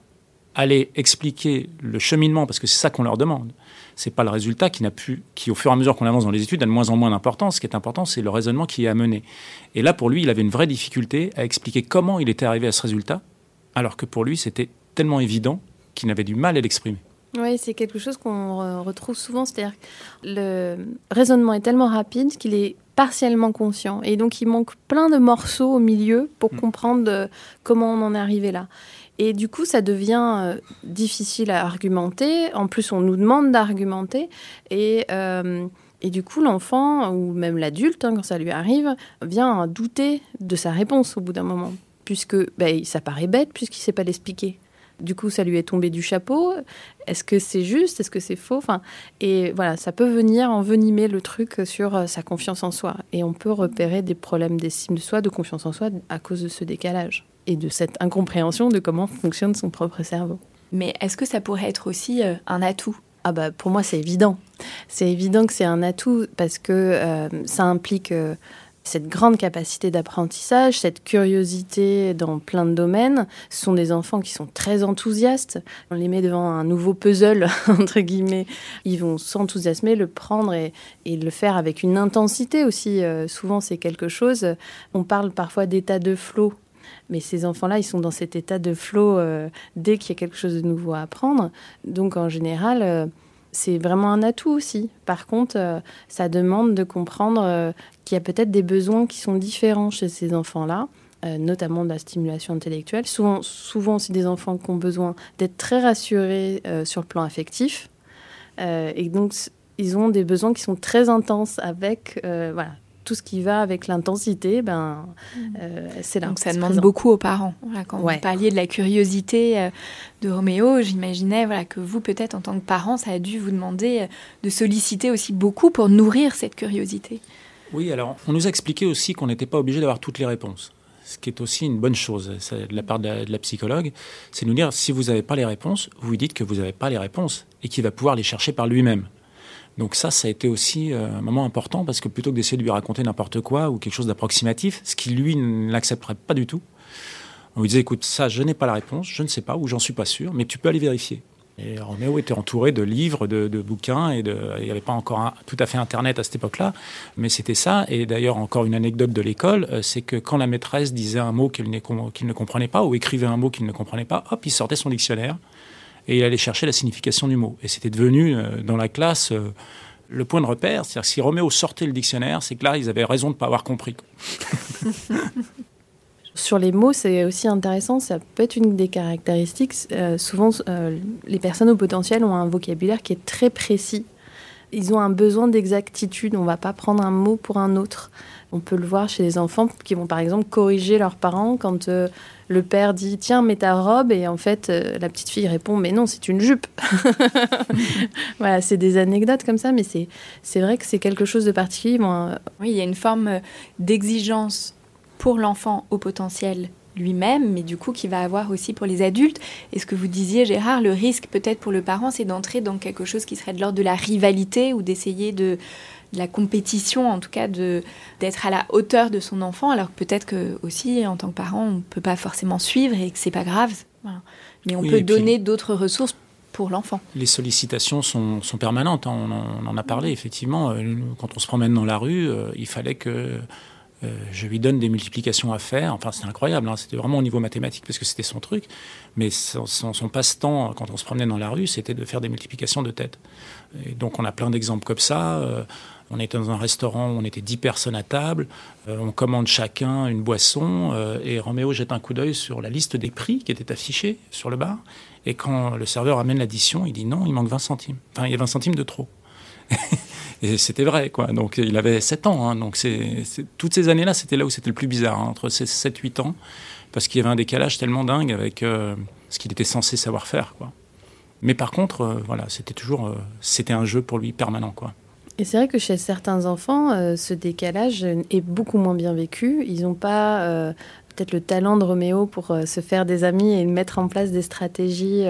aller expliquer le cheminement, parce que c'est ça qu'on leur demande. C'est pas le résultat qui n'a pu, qui au fur et à mesure qu'on avance dans les études a de moins en moins d'importance. Ce qui est important, c'est le raisonnement qui est amené. Et là, pour lui, il avait une vraie difficulté à expliquer comment il était arrivé à ce résultat, alors que pour lui, c'était tellement évident qu'il avait du mal à l'exprimer. Oui, c'est quelque chose qu'on retrouve souvent, c'est-à-dire le raisonnement est tellement rapide qu'il est partiellement conscient. Et donc, il manque plein de morceaux au milieu pour mm. comprendre euh, comment on en est arrivé là. Et du coup, ça devient euh, difficile à argumenter. En plus, on nous demande d'argumenter. Et, euh, et du coup, l'enfant, ou même l'adulte, hein, quand ça lui arrive, vient douter de sa réponse au bout d'un moment. Puisque ben, ça paraît bête, puisqu'il ne sait pas l'expliquer. Du coup, ça lui est tombé du chapeau. Est-ce que c'est juste? Est-ce que c'est faux? Enfin, Et voilà, ça peut venir envenimer le truc sur euh, sa confiance en soi. Et on peut repérer des problèmes d'estime de soi, de confiance en soi, à cause de ce décalage et de cette incompréhension de comment fonctionne son propre cerveau. Mais est-ce que ça pourrait être aussi euh, un atout? Ah bah pour moi c'est évident. C'est évident que c'est un atout parce que euh, ça implique cette grande capacité d'apprentissage, cette curiosité dans plein de domaines. Ce sont des enfants qui sont très enthousiastes. On les met devant un nouveau puzzle, entre guillemets. Ils vont s'enthousiasmer, le prendre et, le faire avec une intensité aussi. Euh, souvent, c'est quelque chose. On parle parfois d'état de flow. Mais ces enfants-là, ils sont dans cet état de flow euh, dès qu'il y a quelque chose de nouveau à apprendre. Donc, en général, euh, c'est vraiment un atout aussi. Par contre, euh, ça demande de comprendre qu'il y a peut-être des besoins qui sont différents chez ces enfants-là, notamment de la stimulation intellectuelle. Souvent, souvent aussi des enfants qui ont besoin d'être très rassurés sur le plan affectif. et donc, ils ont des besoins qui sont très intenses avec voilà, tout ce qui va avec l'intensité, ben, mm. euh, c'est là. Donc ça demande beaucoup aux parents. quand vous parliez de la curiosité euh, de Roméo, j'imaginais voilà, que vous, peut-être en tant que parent, ça a dû vous demander euh, de solliciter aussi beaucoup pour nourrir cette curiosité. Oui, alors on nous a expliqué aussi qu'on n'était pas obligé d'avoir toutes les réponses. Ce qui est aussi une bonne chose de la part de la, de la psychologue, c'est nous dire si vous n'avez pas les réponses, vous lui dites que vous n'avez pas les réponses et qu'il va pouvoir les chercher par lui-même. Donc ça, ça a été aussi euh, un moment important parce que plutôt que d'essayer de lui raconter n'importe quoi ou quelque chose d'approximatif, ce qui lui n'accepterait pas du tout, on lui disait écoute, ça, je n'ai pas la réponse, je ne sais pas ou j'en suis pas sûr, mais tu peux aller vérifier. Et Roméo était entouré de livres, de, bouquins, et de, il n'y avait pas encore tout à fait Internet à cette époque-là, mais c'était ça. Et d'ailleurs, encore une anecdote de l'école, euh, c'est que quand la maîtresse disait un mot qu'il ne comprenait pas, ou écrivait un mot qu'il ne comprenait pas, hop, il sortait son dictionnaire, et il allait chercher la signification du mot. Et c'était devenu euh, dans la classe euh, le point de repère. C'est-à-dire si Roméo sortait le dictionnaire, c'est que là, ils avaient raison de ne pas avoir compris. Sur les mots, c'est aussi intéressant, ça peut être une des caractéristiques. Euh, souvent, les personnes au potentiel ont un vocabulaire qui est très précis. Ils ont un besoin d'exactitude, on ne va pas prendre un mot pour un autre. On peut le voir chez les enfants qui vont par exemple corriger leurs parents quand le père dit tiens mets ta robe et en fait euh, la petite fille répond mais non c'est une jupe voilà c'est des anecdotes comme ça mais c'est c'est vrai que c'est quelque chose de particulier oui il y a une forme euh, d'exigence pour l'enfant au potentiel lui-même, mais du coup qui va avoir aussi pour les adultes. Et ce que vous disiez, Gérard, le risque peut-être pour le parent, c'est d'entrer dans quelque chose qui serait de l'ordre de la rivalité ou d'essayer de, la compétition, en tout cas de d'être à la hauteur de son enfant, alors que peut-être que aussi en tant que parent, on ne peut pas forcément suivre et que c'est pas grave. Mais on peut donner d'autres ressources pour l'enfant. Les sollicitations sont, permanentes. Hein. On, en, a parlé effectivement. Euh, quand on se promène dans la rue, euh, il fallait que euh, je lui donne des multiplications à faire. Enfin, c'était incroyable. Hein. C'était vraiment au niveau mathématique parce que c'était son truc. Mais son, son passe-temps, quand on se promenait dans la rue, c'était de faire des multiplications de tête. Et donc, on a plein d'exemples comme ça. On était dans un restaurant où on était dix personnes à table. Euh, on commande chacun une boisson euh, et Roméo jette un coup d'œil sur la liste des prix qui était affichée sur le bar. Et quand le serveur amène l'addition, il dit non, il manque 20 centimes. Enfin, il y a 20 centimes de trop. et c'était vrai, quoi. Donc, il avait 7 ans. Hein. donc, toutes ces années-là, c'était là où c'était le plus bizarre, hein, entre ces 7-8 ans, parce qu'il y avait un décalage tellement dingue avec euh, ce qu'il était censé savoir faire, quoi. Mais par contre, voilà, c'était toujours, c'était un jeu pour lui permanent, quoi. Et c'est vrai que chez certains enfants, euh, ce décalage est beaucoup moins bien vécu. Ils n'ont pas euh, peut-être le talent de Roméo pour euh, se faire des amis et mettre en place des stratégies.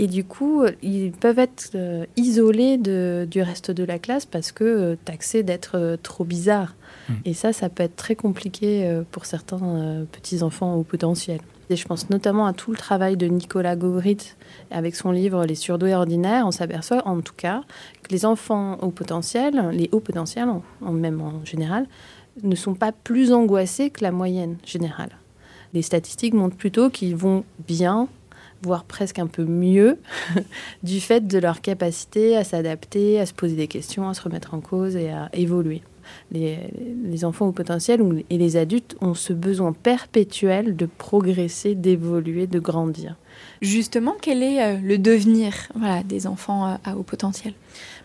et du coup, ils peuvent être isolés de, du reste de la classe parce que taxés d'être trop bizarres. Mmh. Et ça, ça peut être très compliqué pour certains petits-enfants au potentiel. Je pense notamment à tout le travail de Nicolas Gogrit avec son livre Les surdoués ordinaires. On s'aperçoit en tout cas que les enfants au potentiel, les hauts potentiels, en, même en général, ne sont pas plus angoissés que la moyenne générale. Les statistiques montrent plutôt qu'ils vont bien voire presque un peu mieux, du fait de leur capacité à s'adapter, à se poser des questions, à se remettre en cause et à évoluer. Les, enfants au potentiel et les adultes ont ce besoin perpétuel de progresser, d'évoluer, de grandir. Justement, quel est euh, le devenir des enfants euh, à haut potentiel?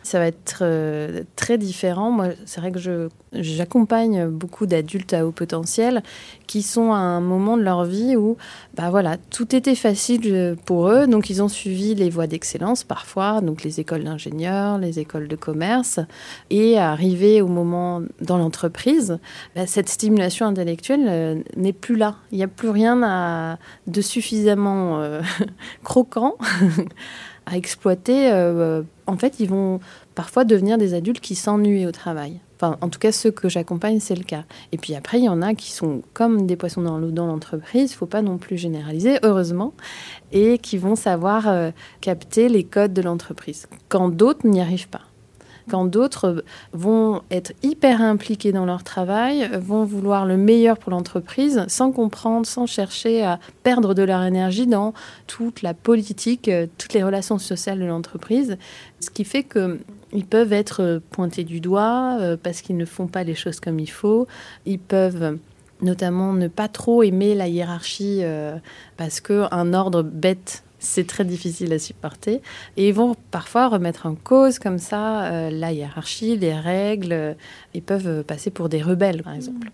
Ça va être euh, très différent. Moi, c'est vrai que j'accompagne beaucoup d'adultes à haut potentiel qui sont à un moment de leur vie où, bah voilà, tout était facile pour eux, donc ils ont suivi les voies d'excellence parfois, donc les écoles d'ingénieurs, les écoles de commerce, et arrivé au moment dans l'entreprise, bah, cette stimulation intellectuelle euh, n'est plus là. Il n'y a plus rien de suffisamment euh, croquant. à exploiter, euh, en fait, ils vont parfois devenir des adultes qui s'ennuient au travail. Enfin, en tout cas, ceux que j'accompagne, c'est le cas. Et puis après, il y en a qui sont comme des poissons dans l'eau dans l'entreprise, il faut pas non plus généraliser, heureusement, et qui vont savoir euh, capter les codes de l'entreprise, quand d'autres n'y arrivent pas quand d'autres vont être hyper impliqués dans leur travail, vont vouloir le meilleur pour l'entreprise sans comprendre, sans chercher à perdre de leur énergie dans toute la politique, euh, toutes les relations sociales de l'entreprise. Ce qui fait qu'ils peuvent être pointés du doigt euh, parce qu'ils ne font pas les choses comme il faut. Ils peuvent notamment ne pas trop aimer la hiérarchie euh, parce qu'un ordre bête c'est très difficile à supporter. Et ils vont parfois remettre en cause comme ça euh, la hiérarchie, les règles. Ils peuvent passer pour des rebelles, par exemple.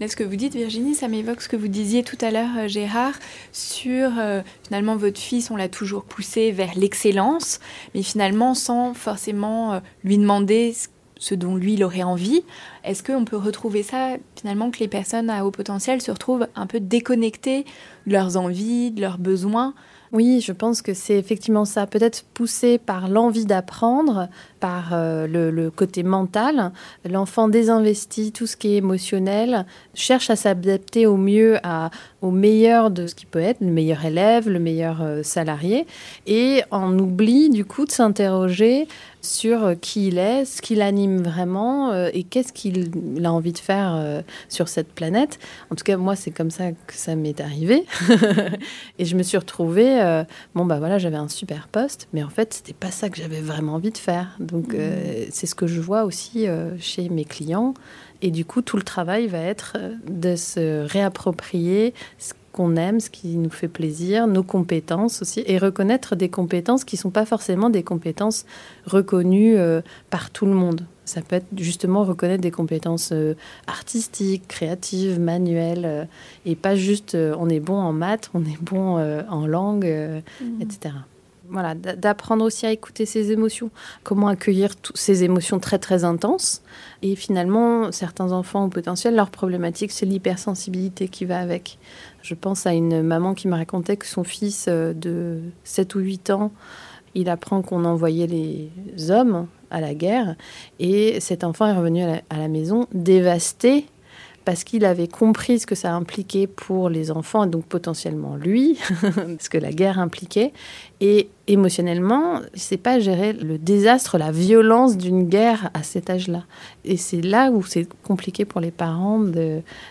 Là, ce que vous dites, Virginie, ça m'évoque ce que vous disiez tout à l'heure, euh, Gérard, sur euh, finalement votre fils, on l'a toujours poussé vers l'excellence, mais finalement sans forcément lui demander ce dont lui il aurait envie. Est-ce qu'on peut retrouver ça finalement que les personnes à haut potentiel se retrouvent un peu déconnectées de leurs envies, de leurs besoins oui, je pense que c'est effectivement ça. Peut-être poussé par l'envie d'apprendre, par euh, le, côté mental. L'enfant désinvestit tout ce qui est émotionnel, cherche à s'adapter au mieux à, au meilleur de ce qui peut être, le meilleur élève, le meilleur euh, salarié, et en oublie du coup de s'interroger sur euh, qui il est, ce qui l'anime vraiment et qu'est-ce qu'il a envie de faire sur cette planète. En tout cas, moi, c'est comme ça que ça m'est arrivé. et je me suis retrouvée, bon, bah voilà, j'avais un super poste, mais en fait, c'était pas ça que j'avais vraiment envie de faire. Donc, euh, c'est ce que je vois aussi euh, chez mes clients. Et du coup, tout le travail va être euh, de se réapproprier ce qu'on aime, ce qui nous fait plaisir, nos compétences aussi, et reconnaître des compétences qui ne sont pas forcément des compétences reconnues par tout le monde. Ça peut être justement reconnaître des compétences artistiques, créatives, manuelles, et pas juste on est bon en maths, on est bon en langue, mmh. etc voilà, d'apprendre aussi à écouter ses émotions, comment accueillir ces émotions très très intenses. Et finalement, certains enfants au potentiel, leur problématique, c'est l'hypersensibilité qui va avec. Je pense à une maman qui me racontait que son fils euh, de 7 ou 8 ans, il apprend qu'on envoyait les hommes à la guerre, et cet enfant est revenu à la maison dévasté parce qu'il avait compris ce que ça impliquait pour les enfants, et donc potentiellement lui, ce que la guerre impliquait. Et émotionnellement, il sait pas gérer le désastre, la violence d'une guerre à cet âge-là. Et c'est là où c'est compliqué pour les parents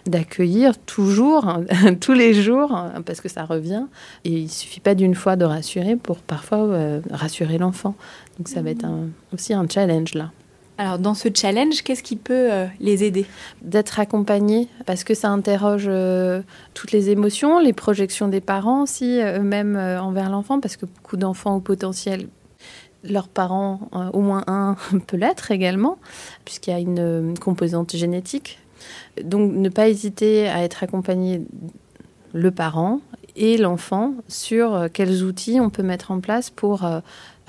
d'accueillir toujours, tous les jours, parce que ça revient. Et il suffit pas d'une fois de rassurer pour parfois euh, rassurer l'enfant. Donc ça va être aussi un challenge là. Alors dans ce challenge, qu'est-ce qui peut euh, les aider? D'être accompagnés, parce que ça interroge euh, toutes les émotions, les projections des parents aussi, euh, eux-mêmes envers l'enfant, parce que beaucoup d'enfants au potentiel, leurs parents, au moins un, peut l'être également, puisqu'il y a une composante génétique. Donc ne pas hésiter à être accompagné le parent et l'enfant sur quels outils on peut mettre en place pour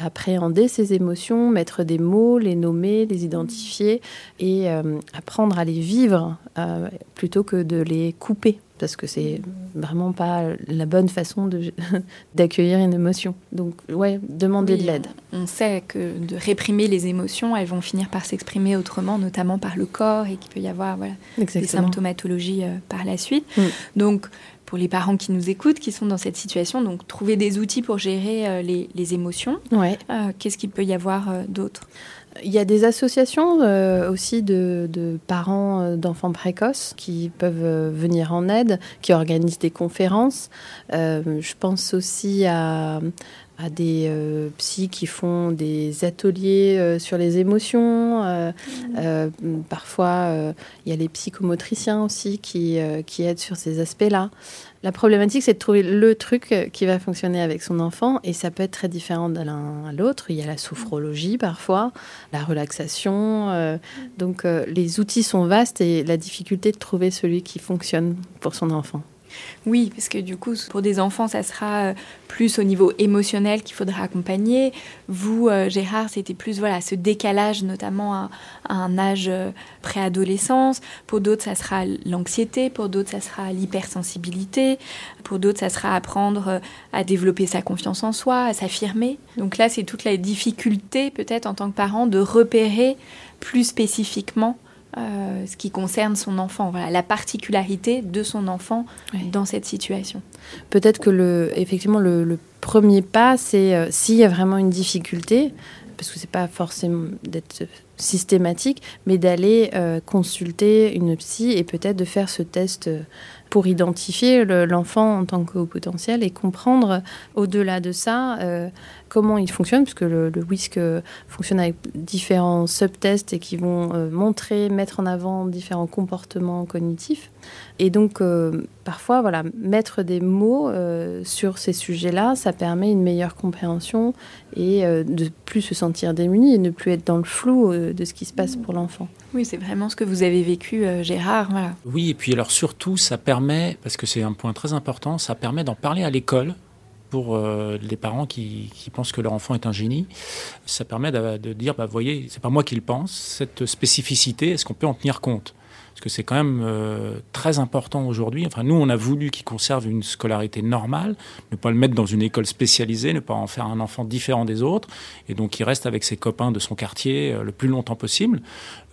appréhender ses émotions, mettre des mots, les nommer, les identifier et euh, apprendre à les vivre euh, plutôt que de les couper parce que c'est vraiment pas la bonne façon d'accueillir une émotion. Donc, ouais, demander de l'aide. On sait que de réprimer les émotions, elles vont finir par s'exprimer autrement, notamment par le corps, et qu'il peut y avoir voilà, des symptomatologies euh, par la suite. Mm. Donc, pour les parents qui nous écoutent, qui sont dans cette situation, donc trouver des outils pour gérer les, émotions. Ouais. Qu'est-ce qu'il peut y avoir d'autre? Il y a des associations aussi de, de parents d'enfants précoces qui peuvent venir en aide, qui organisent des conférences. je pense aussi à, à des euh, psys qui font des ateliers euh, sur les émotions. Euh, mmh. parfois, il y a les psychomotriciens aussi qui, qui aident sur ces aspects-là. La problématique, c'est de trouver le truc qui va fonctionner avec son enfant, et ça peut être très différent de l'un à l'autre. Il y a la sophrologie parfois, la relaxation. donc, les outils sont vastes et la difficulté de trouver celui qui fonctionne pour son enfant. Oui, parce que du coup, pour des enfants, ça sera euh, plus au niveau émotionnel qu'il faudra accompagner. Vous, euh, Gérard, c'était plus voilà ce décalage, notamment à, un âge euh, préadolescence. Pour d'autres, ça sera l'anxiété. Pour d'autres, ça sera l'hypersensibilité. Pour d'autres, ça sera apprendre à développer sa confiance en soi, à s'affirmer. Donc là, c'est toute la difficulté, peut-être en tant que parent, de repérer plus spécifiquement euh, ce qui concerne son enfant, voilà, la particularité de son enfant dans cette situation. Peut-être que le, effectivement le, premier pas, c'est euh, s'il y a vraiment une difficulté, parce que c'est pas forcément d'être systématique, mais d'aller euh, consulter une psy et peut-être de faire ce test pour identifier l'enfant en tant que potentiel et comprendre au-delà de ça comment il fonctionne, puisque le, WISC euh, fonctionne avec différents subtests et qui vont euh, montrer, mettre en avant différents comportements cognitifs. Et donc, euh, parfois, voilà, mettre des mots sur ces sujets-là, ça permet une meilleure compréhension et de plus se sentir démuni et ne plus être dans le flou de ce qui se passe pour l'enfant. Oui, c'est vraiment ce que vous avez vécu, Gérard. Voilà. Oui, et puis alors surtout, ça permet, parce que c'est un point très important, ça permet d'en parler à l'école pour euh, les parents qui, pensent que leur enfant est un génie. Ça permet de, de dire, bah, voyez, c'est pas moi qui le pense, cette spécificité, est-ce qu'on peut en tenir compte? Parce que c'est quand même euh, très important aujourd'hui. Enfin, nous, on a voulu qu'il conserve une scolarité normale, ne pas le mettre dans une école spécialisée, ne pas en faire un enfant différent des autres, et donc il reste avec ses copains de son quartier euh, le plus longtemps possible.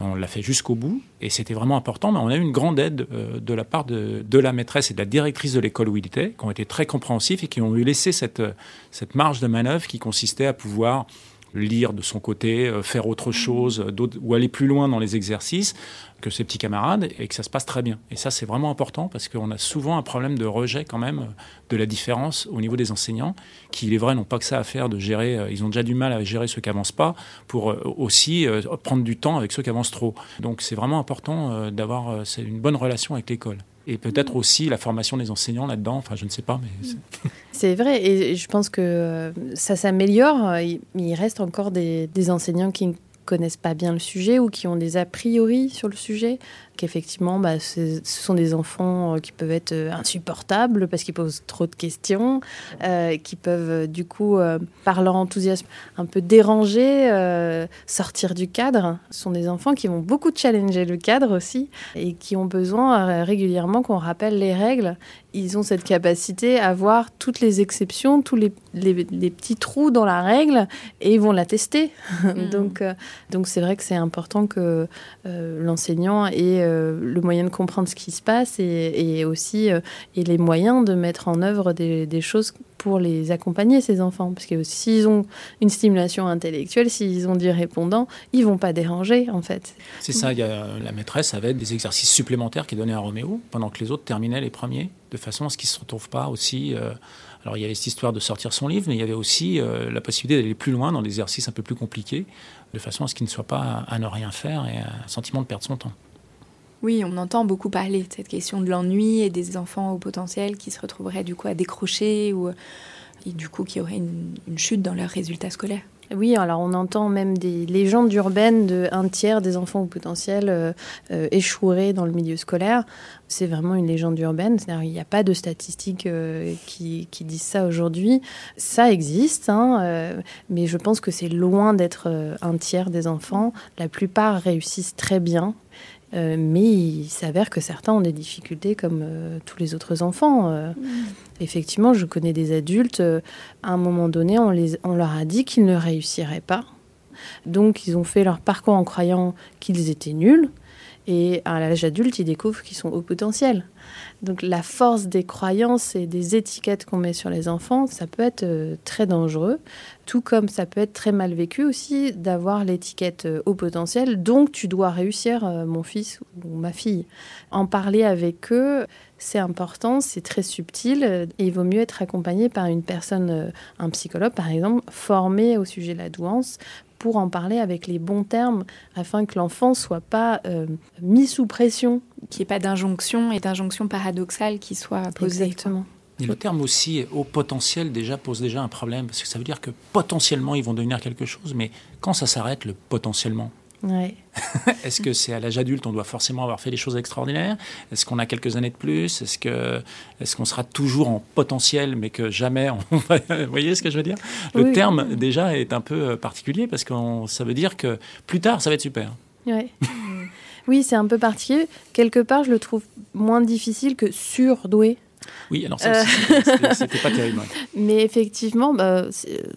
On l'a fait jusqu'au bout, et c'était vraiment important. Mais on a eu une grande aide euh, de la part de, la maîtresse et de la directrice de l'école où il était, qui ont été très compréhensifs et qui ont eu laissé cette marge de manœuvre qui consistait à pouvoir lire de son côté, faire autre chose, ou aller plus loin dans les exercices, que ses petits camarades et que ça se passe très bien. Et ça, c'est vraiment important parce qu'on a souvent un problème de rejet quand même de la différence au niveau des enseignants, qui, il est vrai, n'ont pas que ça à faire de gérer, euh, ils ont déjà du mal à gérer ceux qui avancent pas, pour euh, aussi euh, prendre du temps avec ceux qui avancent trop. Donc c'est vraiment important d'avoir une bonne relation avec l'école et peut-être aussi la formation des enseignants là-dedans. Enfin, je ne sais pas, mais c'est vrai. Et je pense que ça s'améliore. Il reste encore des, des enseignants qui connaissent pas bien le sujet ou qui ont des a priori sur le sujet qu'effectivement, bah, ce sont des enfants euh, qui peuvent être euh, insupportables parce qu'ils posent trop de questions, euh, qui peuvent du coup, par leur enthousiasme, un peu déranger, sortir du cadre. Ce sont des enfants qui vont beaucoup challenger le cadre aussi et qui ont besoin régulièrement qu'on rappelle les règles. Ils ont cette capacité à voir toutes les exceptions, tous les, les, petits trous dans la règle et ils vont la tester. Mm. donc, donc c'est vrai que c'est important que l'enseignant ait euh, le moyen de comprendre ce qui se passe et, aussi euh, et les moyens de mettre en œuvre des, choses pour les accompagner, ces enfants. Parce que s'ils ont une stimulation intellectuelle, s'ils ont du répondant, ils vont pas déranger, en fait. C'est ça, y a, la maîtresse avait des exercices supplémentaires qui donnaient à Roméo, pendant que les autres terminaient les premiers, de façon à ce qu'ils ne se retrouvent pas aussi... Euh, alors il y avait cette histoire de sortir son livre, mais il y avait aussi la possibilité d'aller plus loin dans des exercices un peu plus compliqués, de façon à ce qu'il ne soit pas à ne rien faire et un sentiment de perdre son temps. Oui, on entend beaucoup parler de cette question de l'ennui et des enfants au potentiel qui se retrouveraient du coup à décrocher ou du coup qui auraient une, chute dans leurs résultats scolaires. Oui, alors on entend même des légendes urbaines de un tiers des enfants au potentiel euh, euh, échoueraient dans le milieu scolaire. C'est vraiment une légende urbaine. Il n'y a pas de statistiques euh, qui, disent ça aujourd'hui. Ça existe, hein, mais je pense que c'est loin d'être un tiers des enfants. La plupart réussissent très bien. Euh, mais il s'avère que certains ont des difficultés comme euh, tous les autres enfants. Euh. Mm. Effectivement, je connais des adultes, à un moment donné, on, les, on leur a dit qu'ils ne réussiraient pas. Donc, ils ont fait leur parcours en croyant qu'ils étaient nuls. Et à l'âge adulte, ils découvrent qu'ils sont au potentiel. Donc la force des croyances et des étiquettes qu'on met sur les enfants, ça peut être euh, très dangereux, tout comme ça peut être très mal vécu aussi d'avoir l'étiquette euh, au potentiel, donc tu dois réussir, euh, mon fils ou ma fille. En parler avec eux, c'est important, c'est très subtil, et il vaut mieux être accompagné par une personne, un psychologue par exemple, formé au sujet de la douance, pour en parler avec les bons termes afin que l'enfant soit pas euh, mis sous pression. Qu'il n'y ait pas d'injonction et d'injonction paradoxale qui soit posée. Exactement. Et le terme aussi au potentiel déjà pose déjà un problème parce que ça veut dire que potentiellement ils vont devenir quelque chose, mais quand ça s'arrête le potentiellement Est-ce que c'est à l'âge adulte, on doit forcément avoir fait des choses extraordinaires? Est-ce qu'on a quelques années de plus? Est-ce que est-ce qu'on sera toujours en potentiel, mais que jamais on Vous voyez ce que je veux dire? Le terme déjà est un peu euh, particulier parce que ça veut dire que plus tard, ça va être super. oui, c'est un peu particulier. Quelque part, je le trouve moins difficile que surdoué. Oui, alors ça, c'était pas terrible. Mais effectivement, bah,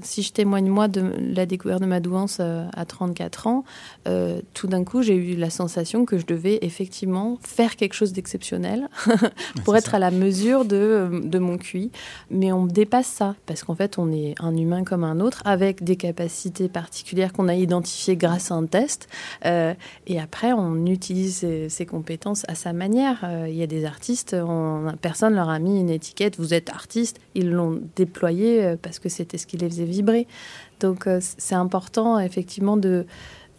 si je témoigne moi de la découverte de ma douance euh, à 34 ans, euh, tout d'un coup, j'ai eu la sensation que je devais effectivement faire quelque chose d'exceptionnel pour être à la mesure de, de mon QI. Mais on dépasse ça, parce qu'en fait, on est un humain comme un autre, avec des capacités particulières qu'on a identifiées grâce à un test. Euh, et après, on utilise ces, compétences à sa manière. Il y a des artistes, on, personne leur a mis une étiquette, vous êtes artiste, ils l'ont déployé euh, parce que c'était ce qui les faisait vibrer. Donc euh, c'est important effectivement de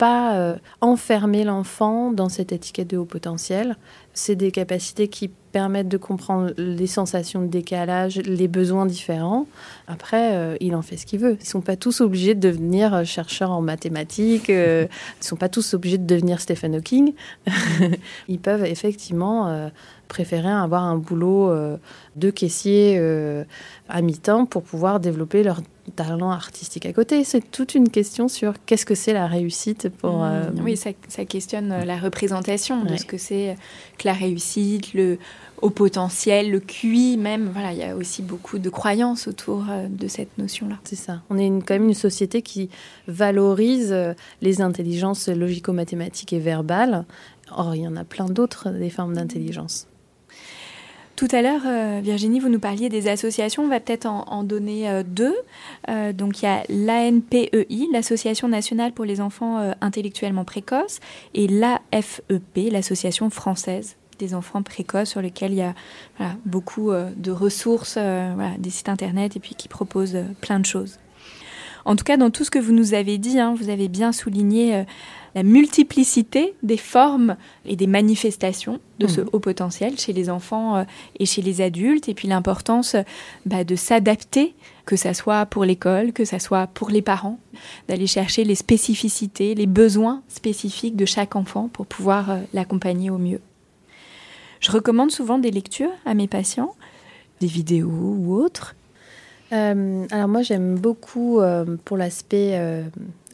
pas euh, enfermer l'enfant dans cette étiquette de haut potentiel. C'est des capacités qui permettent de comprendre les sensations de décalage, les besoins différents. Après, il en fait ce qu'il veut. Ils ne sont pas tous obligés de devenir chercheurs en mathématiques, ils ne sont pas tous obligés de devenir Stephen Hawking. ils peuvent effectivement préféraient avoir un boulot euh, de caissier euh, à mi-temps pour pouvoir développer leur talent artistique à côté. C'est toute une question sur qu'est-ce que c'est la réussite pour... Mmh. Euh, oui, ça, questionne la représentation de ce que c'est que la réussite, le au potentiel, le QI même. Voilà, il y a aussi beaucoup de croyances autour de cette notion-là. C'est ça. On est quand même une société qui valorise les intelligences logico-mathématiques et verbales. Or, il y en a plein d'autres, des formes d'intelligence. Tout à l'heure, euh, Virginie, vous nous parliez des associations. On va peut-être en, donner euh, deux. Euh, donc, il y a l'ANPEI, l'Association nationale pour les enfants intellectuellement précoces, et l'AFEP, l'Association française des enfants précoces, sur lequel il y a beaucoup de ressources, des sites internet, et puis qui proposent plein de choses. En tout cas, dans tout ce que vous nous avez dit, hein, vous avez bien souligné la multiplicité des formes et des manifestations de ce mmh. haut potentiel chez les enfants euh, et chez les adultes, et puis l'importance bah, de s'adapter, que ça soit pour l'école, que ça soit pour les parents, d'aller chercher les spécificités, les besoins spécifiques de chaque enfant pour pouvoir euh, l'accompagner au mieux. Je recommande souvent des lectures à mes patients, des vidéos ou autres. Euh, alors moi j'aime beaucoup pour l'aspect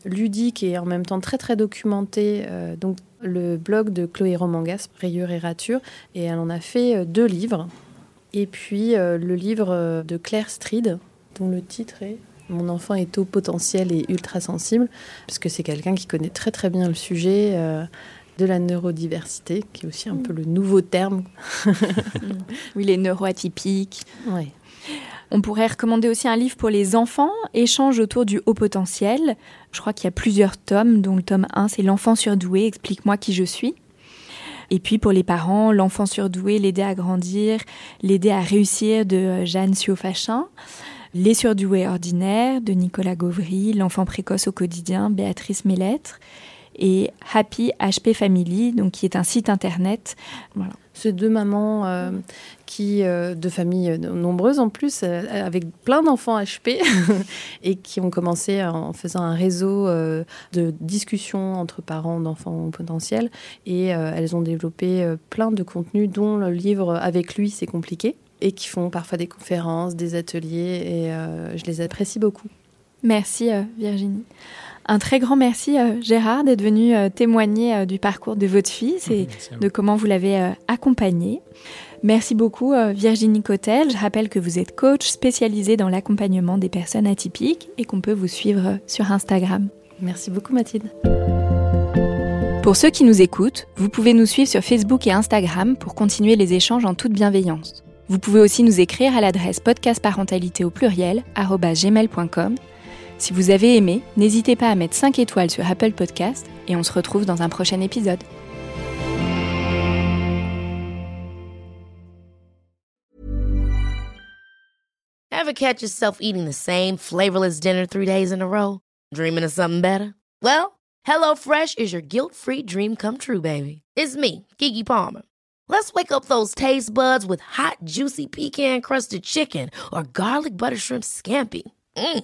ludique et en même temps très très documenté. Euh, donc le blog de Chloé Romangas, Rayure et Rature, et elle en a fait euh, deux livres. Et puis euh, le livre de Claire Stride, dont le titre est Mon enfant est au potentiel et ultra sensible, parce que c'est quelqu'un qui connaît très très bien le sujet de la neurodiversité, qui est aussi un peu le nouveau terme. oui, les neuroatypiques. Oui. On pourrait recommander aussi un livre pour les enfants, Échange autour du haut potentiel. Je crois qu'il y a plusieurs tomes, dont le tome 1, c'est L'enfant surdoué, explique-moi qui je suis. Et puis pour les parents, L'enfant surdoué, l'aider à grandir, l'aider à réussir de euh, Jeanne Siofachin. Les surdoués ordinaires de Nicolas Gauvry, L'enfant précoce au quotidien, Béatrice Mellettre et Happy HP Family, donc qui est un site internet. Voilà. C'est deux mamans euh, qui, euh, de familles nombreuses en plus, euh, avec plein d'enfants HP, et qui ont commencé en faisant un réseau de discussions entre parents d'enfants potentiels. Et elles ont développé plein de contenus, dont le livre Avec lui, c'est compliqué, et qui font parfois des conférences, des ateliers, et je les apprécie beaucoup. Merci Virginie. Un très grand merci, euh, Gérard, d'être venu euh, témoigner euh, du parcours de votre fils et de comment vous l'avez accompagné. Merci beaucoup, Virginie Cotel. Je rappelle que vous êtes coach spécialisé dans l'accompagnement des personnes atypiques et qu'on peut vous suivre sur Instagram. Merci beaucoup, Mathilde. Pour ceux qui nous écoutent, vous pouvez nous suivre sur Facebook et Instagram pour continuer les échanges en toute bienveillance. Vous pouvez aussi nous écrire à l'adresse podcastparentalité au pluriel gmail.com. Si vous avez aimé, n'hésitez pas à mettre 5 étoiles sur Apple Podcast et on se retrouve dans un prochain épisode. Ever catch yourself eating the same flavorless dinner three days in a row? Dreaming of something better? Well, HelloFresh is your guilt-free dream come true, baby. It's me, Kiki Palmer. Let's wake up those taste buds with hot, juicy pecan crusted chicken or garlic butter shrimp scampi. Mm.